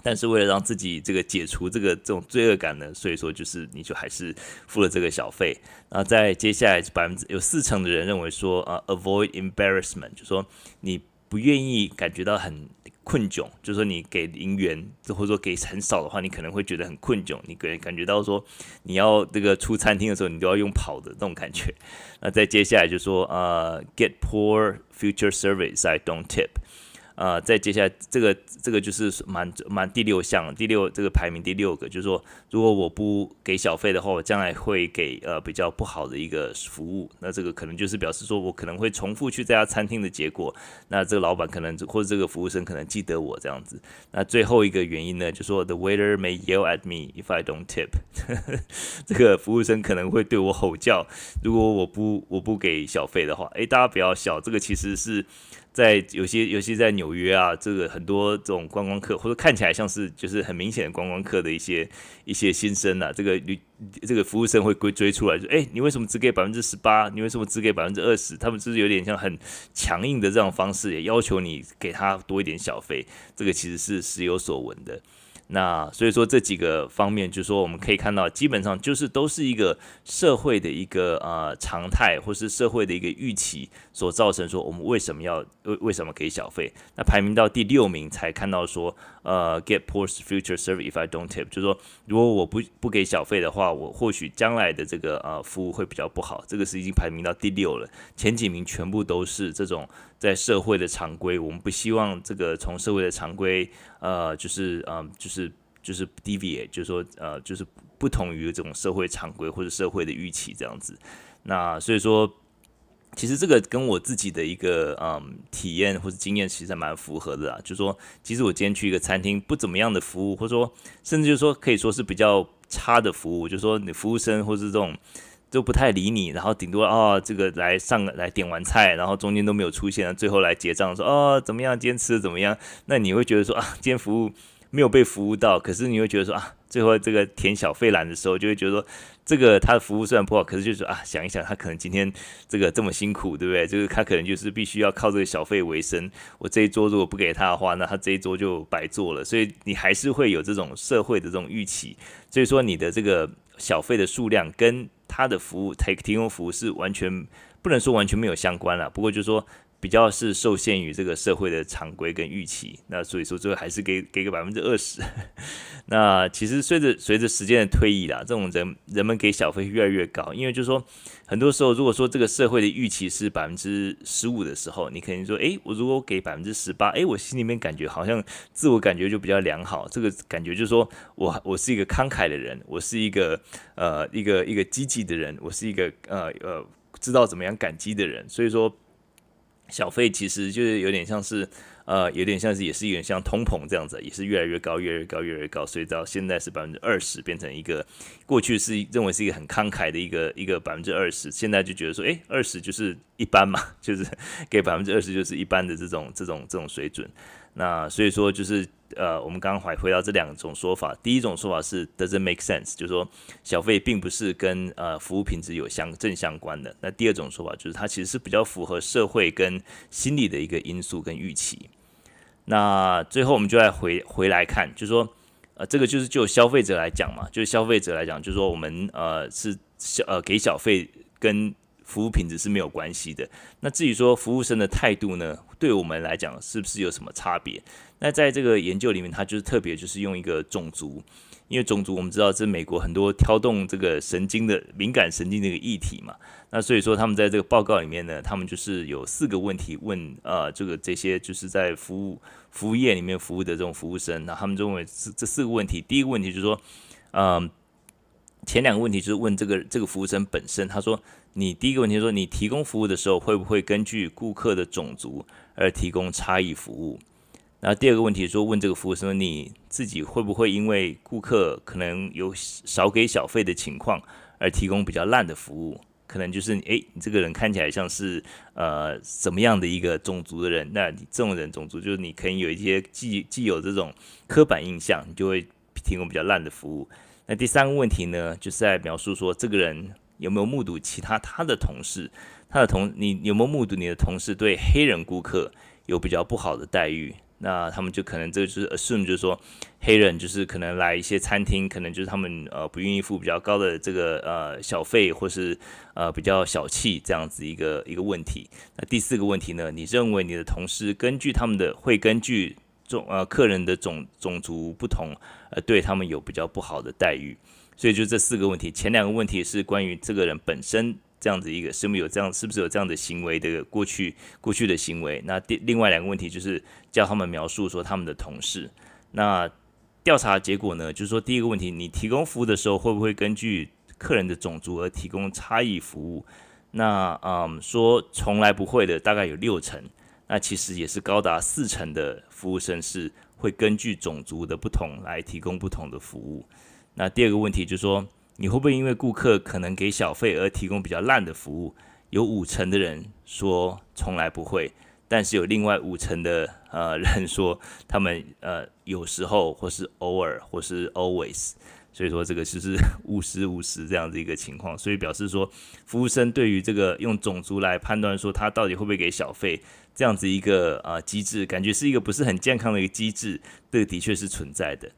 S1: 但是为了让自己这个解除这个这种罪恶感呢，所以说就是你就还是付了这个小费。然后在接下来百分之有四成的人认为说啊，avoid embarrassment，就说你不愿意感觉到很困窘，就是说你给零元或者说给很少的话，你可能会觉得很困窘，你给感觉到说你要这个出餐厅的时候，你都要用跑的这种感觉。那再接下来就说呃，get poor future service I don't tip。呃，再接下来这个这个就是蛮蛮第六项，第六这个排名第六个，就是说如果我不给小费的话，我将来会给呃比较不好的一个服务。那这个可能就是表示说我可能会重复去这家餐厅的结果。那这个老板可能或者这个服务生可能记得我这样子。那最后一个原因呢，就是说 the waiter may yell at me if I don't tip。这个服务生可能会对我吼叫，如果我不我不给小费的话。诶，大家不要笑，这个其实是。在有些，尤其在纽约啊，这个很多这种观光客，或者看起来像是就是很明显的观光客的一些一些新生啊，这个旅这个服务生会追追出来，说：“哎，你为什么只给百分之十八？你为什么只给百分之二十？”他们就是有点像很强硬的这种方式，也要求你给他多一点小费。这个其实是时有所闻的。那所以说这几个方面，就是说我们可以看到，基本上就是都是一个社会的一个呃常态，或是社会的一个预期所造成。说我们为什么要为为什么给小费？那排名到第六名才看到说，呃，get poor future service if I don't tip，就是说如果我不不给小费的话，我或许将来的这个呃服务会比较不好。这个是已经排名到第六了，前几名全部都是这种。在社会的常规，我们不希望这个从社会的常规，呃，就是，嗯、呃，就是，就是 deviate，就是说，呃，就是不同于这种社会常规或者社会的预期这样子。那所以说，其实这个跟我自己的一个，嗯，体验或者经验其实还蛮符合的啦。就是说，其实我今天去一个餐厅，不怎么样的服务，或者说，甚至就是说，可以说是比较差的服务，就是说，你服务生或是这种。都不太理你，然后顶多哦，这个来上来点完菜，然后中间都没有出现，最后来结账说哦怎么样，今天吃的怎么样？那你会觉得说啊，今天服务没有被服务到，可是你会觉得说啊，最后这个填小费栏的时候，就会觉得说这个他的服务虽然不好，可是就是啊，想一想他可能今天这个这么辛苦，对不对？就是他可能就是必须要靠这个小费为生。我这一桌如果不给他的话，那他这一桌就白做了。所以你还是会有这种社会的这种预期，所以说你的这个小费的数量跟他的服务提提供服务是完全不能说完全没有相关了，不过就是说比较是受限于这个社会的常规跟预期，那所以说最后还是给给个百分之二十。那其实随着随着时间的推移啦，这种人人们给小费越来越高，因为就是说很多时候如果说这个社会的预期是百分之十五的时候，你可能说，诶，我如果给百分之十八，诶，我心里面感觉好像自我感觉就比较良好，这个感觉就是说我我是一个慷慨的人，我是一个呃一个一个积极的人，我是一个呃呃知道怎么样感激的人，所以说。小费其实就是有点像是，呃，有点像是，也是有点像通膨这样子，也是越来越高，越来越高，越来越高，所以到现在是百分之二十，变成一个过去是认为是一个很慷慨的一个一个百分之二十，现在就觉得说，诶，二十就是一般嘛，就是给百分之二十就是一般的这种这种这种水准。那所以说就是呃，我们刚刚回回到这两种说法，第一种说法是 doesn't make sense，就是说小费并不是跟呃服务品质有相正相关的。那第二种说法就是它其实是比较符合社会跟心理的一个因素跟预期。那最后我们就来回回来看，就是说呃这个就是就消费者来讲嘛，就是消费者来讲，就是说我们呃是小呃给小费跟服务品质是没有关系的。那至于说服务生的态度呢，对我们来讲是不是有什么差别？那在这个研究里面，他就是特别就是用一个种族。因为种族，我们知道这是美国很多挑动这个神经的敏感神经的一个议题嘛。那所以说，他们在这个报告里面呢，他们就是有四个问题问呃，这个这些就是在服务服务业里面服务的这种服务生。那他们认为这这四个问题，第一个问题就是说，嗯、前两个问题就是问这个这个服务生本身，他说你第一个问题说你提供服务的时候会不会根据顾客的种族而提供差异服务？那第二个问题说，问这个服务生，你自己会不会因为顾客可能有少给小费的情况而提供比较烂的服务？可能就是，诶，你这个人看起来像是呃什么样的一个种族的人？那你这种人种族就是你可以有一些既既有这种刻板印象，你就会提供比较烂的服务。那第三个问题呢，就是在描述说，这个人有没有目睹其他他的同事，他的同你有没有目睹你的同事对黑人顾客有比较不好的待遇？那他们就可能这个就是 assume 就是说，黑人就是可能来一些餐厅，可能就是他们呃不愿意付比较高的这个呃小费，或是呃比较小气这样子一个一个问题。那第四个问题呢，你认为你的同事根据他们的会根据种呃客人的种种族不同，呃对他们有比较不好的待遇？所以就这四个问题，前两个问题是关于这个人本身。这样子一个是不是有这样，是不是有这样的行为的过去过去的行为？那第另外两个问题就是叫他们描述说他们的同事。那调查结果呢，就是说第一个问题，你提供服务的时候会不会根据客人的种族而提供差异服务？那嗯，说从来不会的，大概有六成。那其实也是高达四成的服务生是会根据种族的不同来提供不同的服务。那第二个问题就是说。你会不会因为顾客可能给小费而提供比较烂的服务？有五成的人说从来不会，但是有另外五成的呃人说他们呃有时候或是偶尔或是 always，所以说这个就是五十五十这样子一个情况，所以表示说服务生对于这个用种族来判断说他到底会不会给小费这样子一个呃机制，感觉是一个不是很健康的一个机制，这个的确是存在的。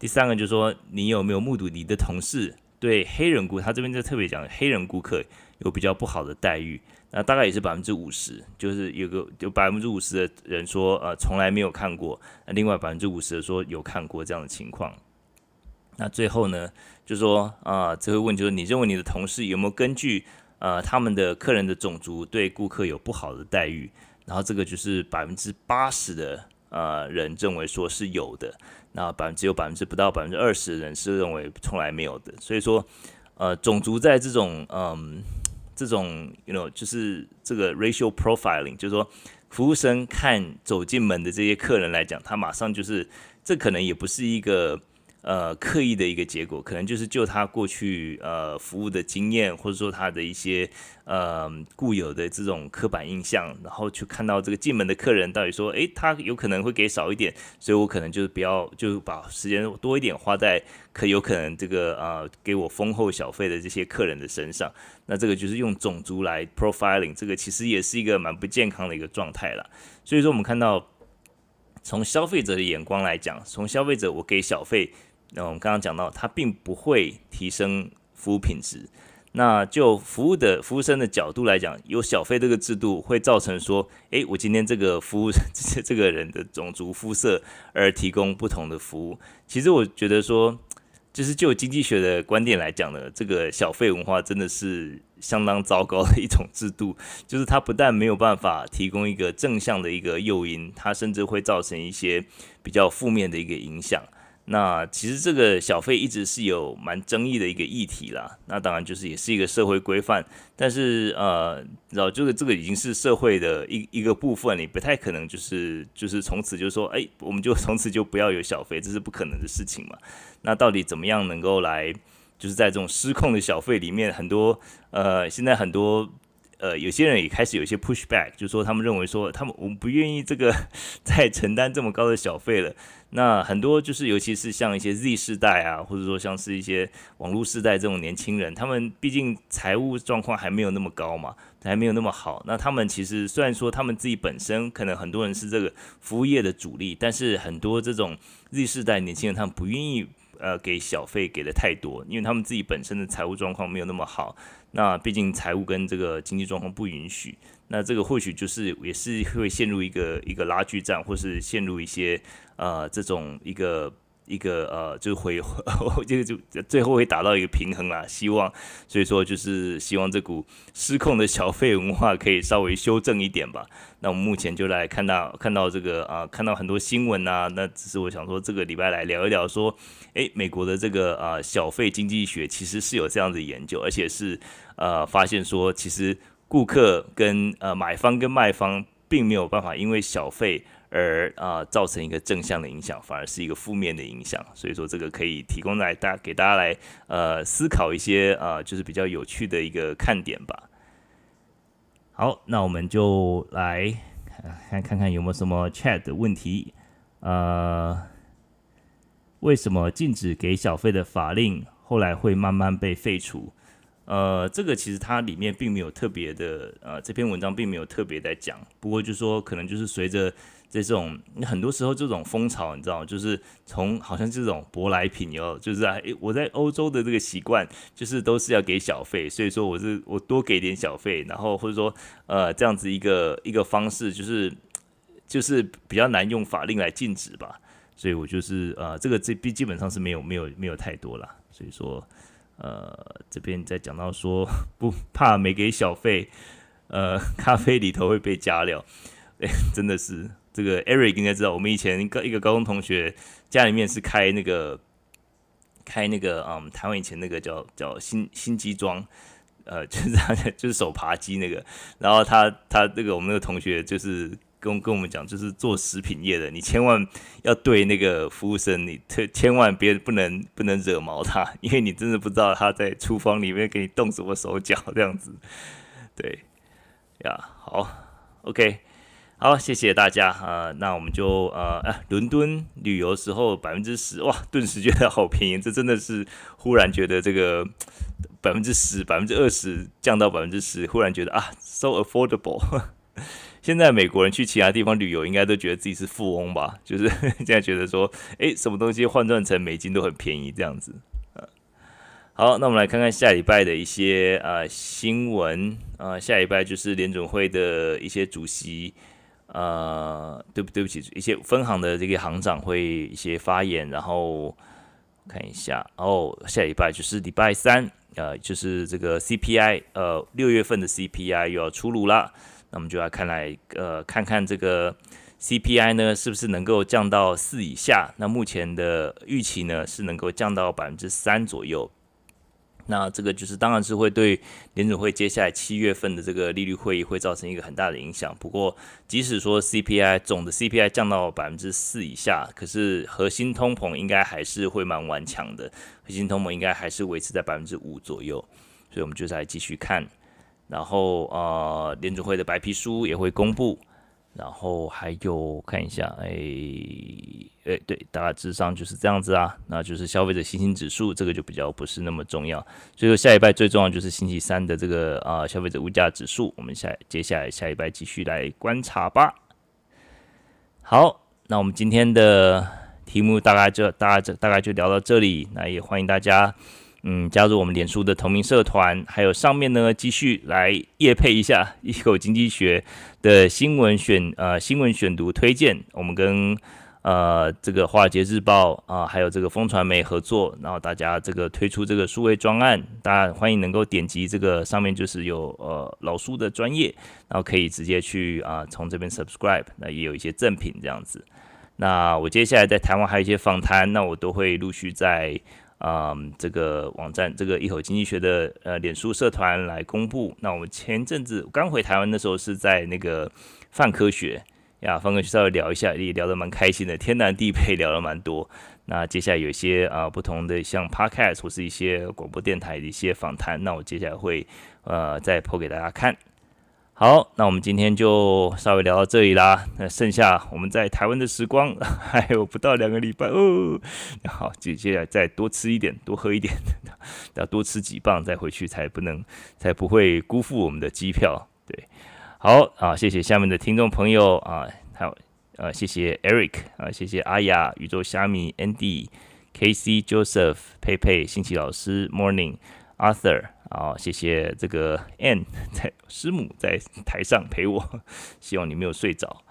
S1: 第三个就是说你有没有目睹你的同事？对黑人顾，他这边就特别讲黑人顾客有比较不好的待遇，那大概也是百分之五十，就是有个有百分之五十的人说呃从来没有看过，那另外百分之五十的说有看过这样的情况。那最后呢，就说啊、呃，这个问就是你认为你的同事有没有根据呃他们的客人的种族对顾客有不好的待遇？然后这个就是百分之八十的呃人认为说是有的。那百分之有百分之不到百分之二十的人是认为从来没有的，所以说，呃，种族在这种嗯这种 you know 就是这个 racial profiling，就是说服务生看走进门的这些客人来讲，他马上就是这可能也不是一个。呃，刻意的一个结果，可能就是就他过去呃服务的经验，或者说他的一些呃固有的这种刻板印象，然后去看到这个进门的客人到底说，诶，他有可能会给少一点，所以我可能就是不要，就把时间多一点花在可有可能这个呃给我丰厚小费的这些客人的身上。那这个就是用种族来 profiling，这个其实也是一个蛮不健康的一个状态了。所以说，我们看到从消费者的眼光来讲，从消费者我给小费。那我们刚刚讲到，它并不会提升服务品质。那就服务的服务生的角度来讲，有小费这个制度会造成说，诶，我今天这个服务 这这个人的种族肤色而提供不同的服务。其实我觉得说，就是就经济学的观点来讲呢，这个小费文化真的是相当糟糕的一种制度。就是它不但没有办法提供一个正向的一个诱因，它甚至会造成一些比较负面的一个影响。那其实这个小费一直是有蛮争议的一个议题啦。那当然就是也是一个社会规范，但是呃，然后这个这个已经是社会的一一个部分，你不太可能就是就是从此就说，哎，我们就从此就不要有小费，这是不可能的事情嘛。那到底怎么样能够来，就是在这种失控的小费里面，很多呃，现在很多。呃，有些人也开始有一些 pushback，就是说他们认为说，他们我们不愿意这个再承担这么高的小费了。那很多就是，尤其是像一些 Z 世代啊，或者说像是一些网络世代这种年轻人，他们毕竟财务状况还没有那么高嘛，还没有那么好。那他们其实虽然说他们自己本身可能很多人是这个服务业的主力，但是很多这种 Z 世代年轻人，他们不愿意。呃，给小费给的太多，因为他们自己本身的财务状况没有那么好。那毕竟财务跟这个经济状况不允许，那这个或许就是也是会陷入一个一个拉锯战，或是陷入一些呃这种一个。一个呃，就会 这个就最后会达到一个平衡啦。希望，所以说就是希望这股失控的小费文化可以稍微修正一点吧。那我们目前就来看到看到这个啊、看到很多新闻啊。那只是我想说，这个礼拜来聊一聊，说，诶，美国的这个啊、小费经济学其实是有这样的研究，而且是呃发现说，其实顾客跟呃买方跟卖方并没有办法因为小费。而啊、造成一个正向的影响，反而是一个负面的影响。所以说，这个可以提供来大给大家来呃思考一些呃，就是比较有趣的一个看点吧。好，那我们就来看看看有没有什么 chat 的问题。呃，为什么禁止给小费的法令后来会慢慢被废除？呃，这个其实它里面并没有特别的，呃，这篇文章并没有特别在讲。不过就说可能就是随着这种很多时候这种风潮，你知道，就是从好像这种舶来品哟，就是啊，我在欧洲的这个习惯就是都是要给小费，所以说我是我多给点小费，然后或者说呃这样子一个一个方式，就是就是比较难用法令来禁止吧，所以我就是呃这个这基基本上是没有没有没有太多了，所以说呃这边在讲到说不怕没给小费，呃咖啡里头会被加料，哎真的是。这个 Eric 应该知道，我们以前一个一个高中同学家里面是开那个开那个嗯，台湾以前那个叫叫新新机装，呃，就是他就是手扒鸡那个，然后他他那个我们那个同学就是跟跟我们讲，就是做食品业的，你千万要对那个服务生，你特千万别不能不能惹毛他，因为你真的不知道他在厨房里面给你动什么手脚这样子，对呀，好，OK。好，谢谢大家啊、呃！那我们就呃，啊，伦敦旅游时候百分之十哇，顿时觉得好便宜，这真的是忽然觉得这个百分之十、百分之二十降到百分之十，忽然觉得啊，so affordable。现在美国人去其他地方旅游，应该都觉得自己是富翁吧？就是现在觉得说，哎，什么东西换算成美金都很便宜这样子。好，那我们来看看下礼拜的一些啊、呃、新闻啊、呃，下礼拜就是联准会的一些主席。呃，对不对不起，一些分行的这个行长会一些发言，然后看一下，哦，下礼拜就是礼拜三，呃，就是这个 CPI，呃，六月份的 CPI 又要出炉了，那我们就要看来，呃，看看这个 CPI 呢是不是能够降到四以下，那目前的预期呢是能够降到百分之三左右。那这个就是，当然是会对联准会接下来七月份的这个利率会议会造成一个很大的影响。不过，即使说 CPI 总的 CPI 降到百分之四以下，可是核心通膨应该还是会蛮顽强的，核心通膨应该还是维持在百分之五左右。所以，我们就再继续看。然后，呃，联准会的白皮书也会公布。然后还有看一下，哎哎，对，大致上就是这样子啊。那就是消费者信心指数，这个就比较不是那么重要。所以说下礼拜最重要就是星期三的这个啊消费者物价指数。我们下接下来下礼拜继续来观察吧。好，那我们今天的题目大概就大概就大概就聊到这里。那也欢迎大家。嗯，加入我们脸书的同名社团，还有上面呢，继续来夜配一下一口经济学的新闻选呃新闻选读推荐。我们跟呃这个华尔街日报啊、还有这个风传媒合作，然后大家这个推出这个数位专案，大家欢迎能够点击这个上面就是有呃老书的专业，然后可以直接去啊、从这边 subscribe，那也有一些赠品这样子。那我接下来在台湾还有一些访谈，那我都会陆续在。嗯，这个网站，这个一口经济学的呃脸书社团来公布。那我们前阵子刚回台湾的时候，是在那个泛科学呀，泛科学稍微聊一下，也聊得蛮开心的，天南地北聊了蛮多。那接下来有一些啊、不同的像 Podcast 或是一些广播电台的一些访谈，那我接下来会呃再播给大家看。好，那我们今天就稍微聊到这里啦。那剩下我们在台湾的时光 还有不到两个礼拜哦。好，接接下来再多吃一点，多喝一点，要多吃几磅再回去，才不能才不会辜负我们的机票。对，好啊，谢谢下面的听众朋友啊，还有呃，谢谢 Eric 啊，谢谢阿雅、宇宙虾米、Andy、KC、Joseph、佩佩、新奇老师、Morning。Arthur 好，谢谢这个 Ann 在师母在台上陪我，希望你没有睡着。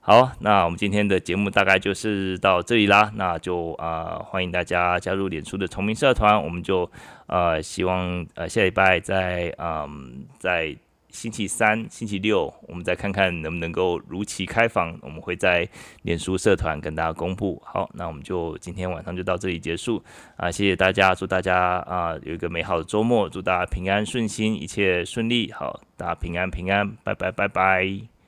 S1: 好，那我们今天的节目大概就是到这里啦，那就啊、欢迎大家加入脸书的崇明社团，我们就呃希望呃下礼拜在嗯在。星期三、星期六，我们再看看能不能够如期开房。我们会在脸书社团跟大家公布。好，那我们就今天晚上就到这里结束啊！谢谢大家，祝大家啊有一个美好的周末，祝大家平安顺心，一切顺利。好，大家平安平安，拜拜拜拜。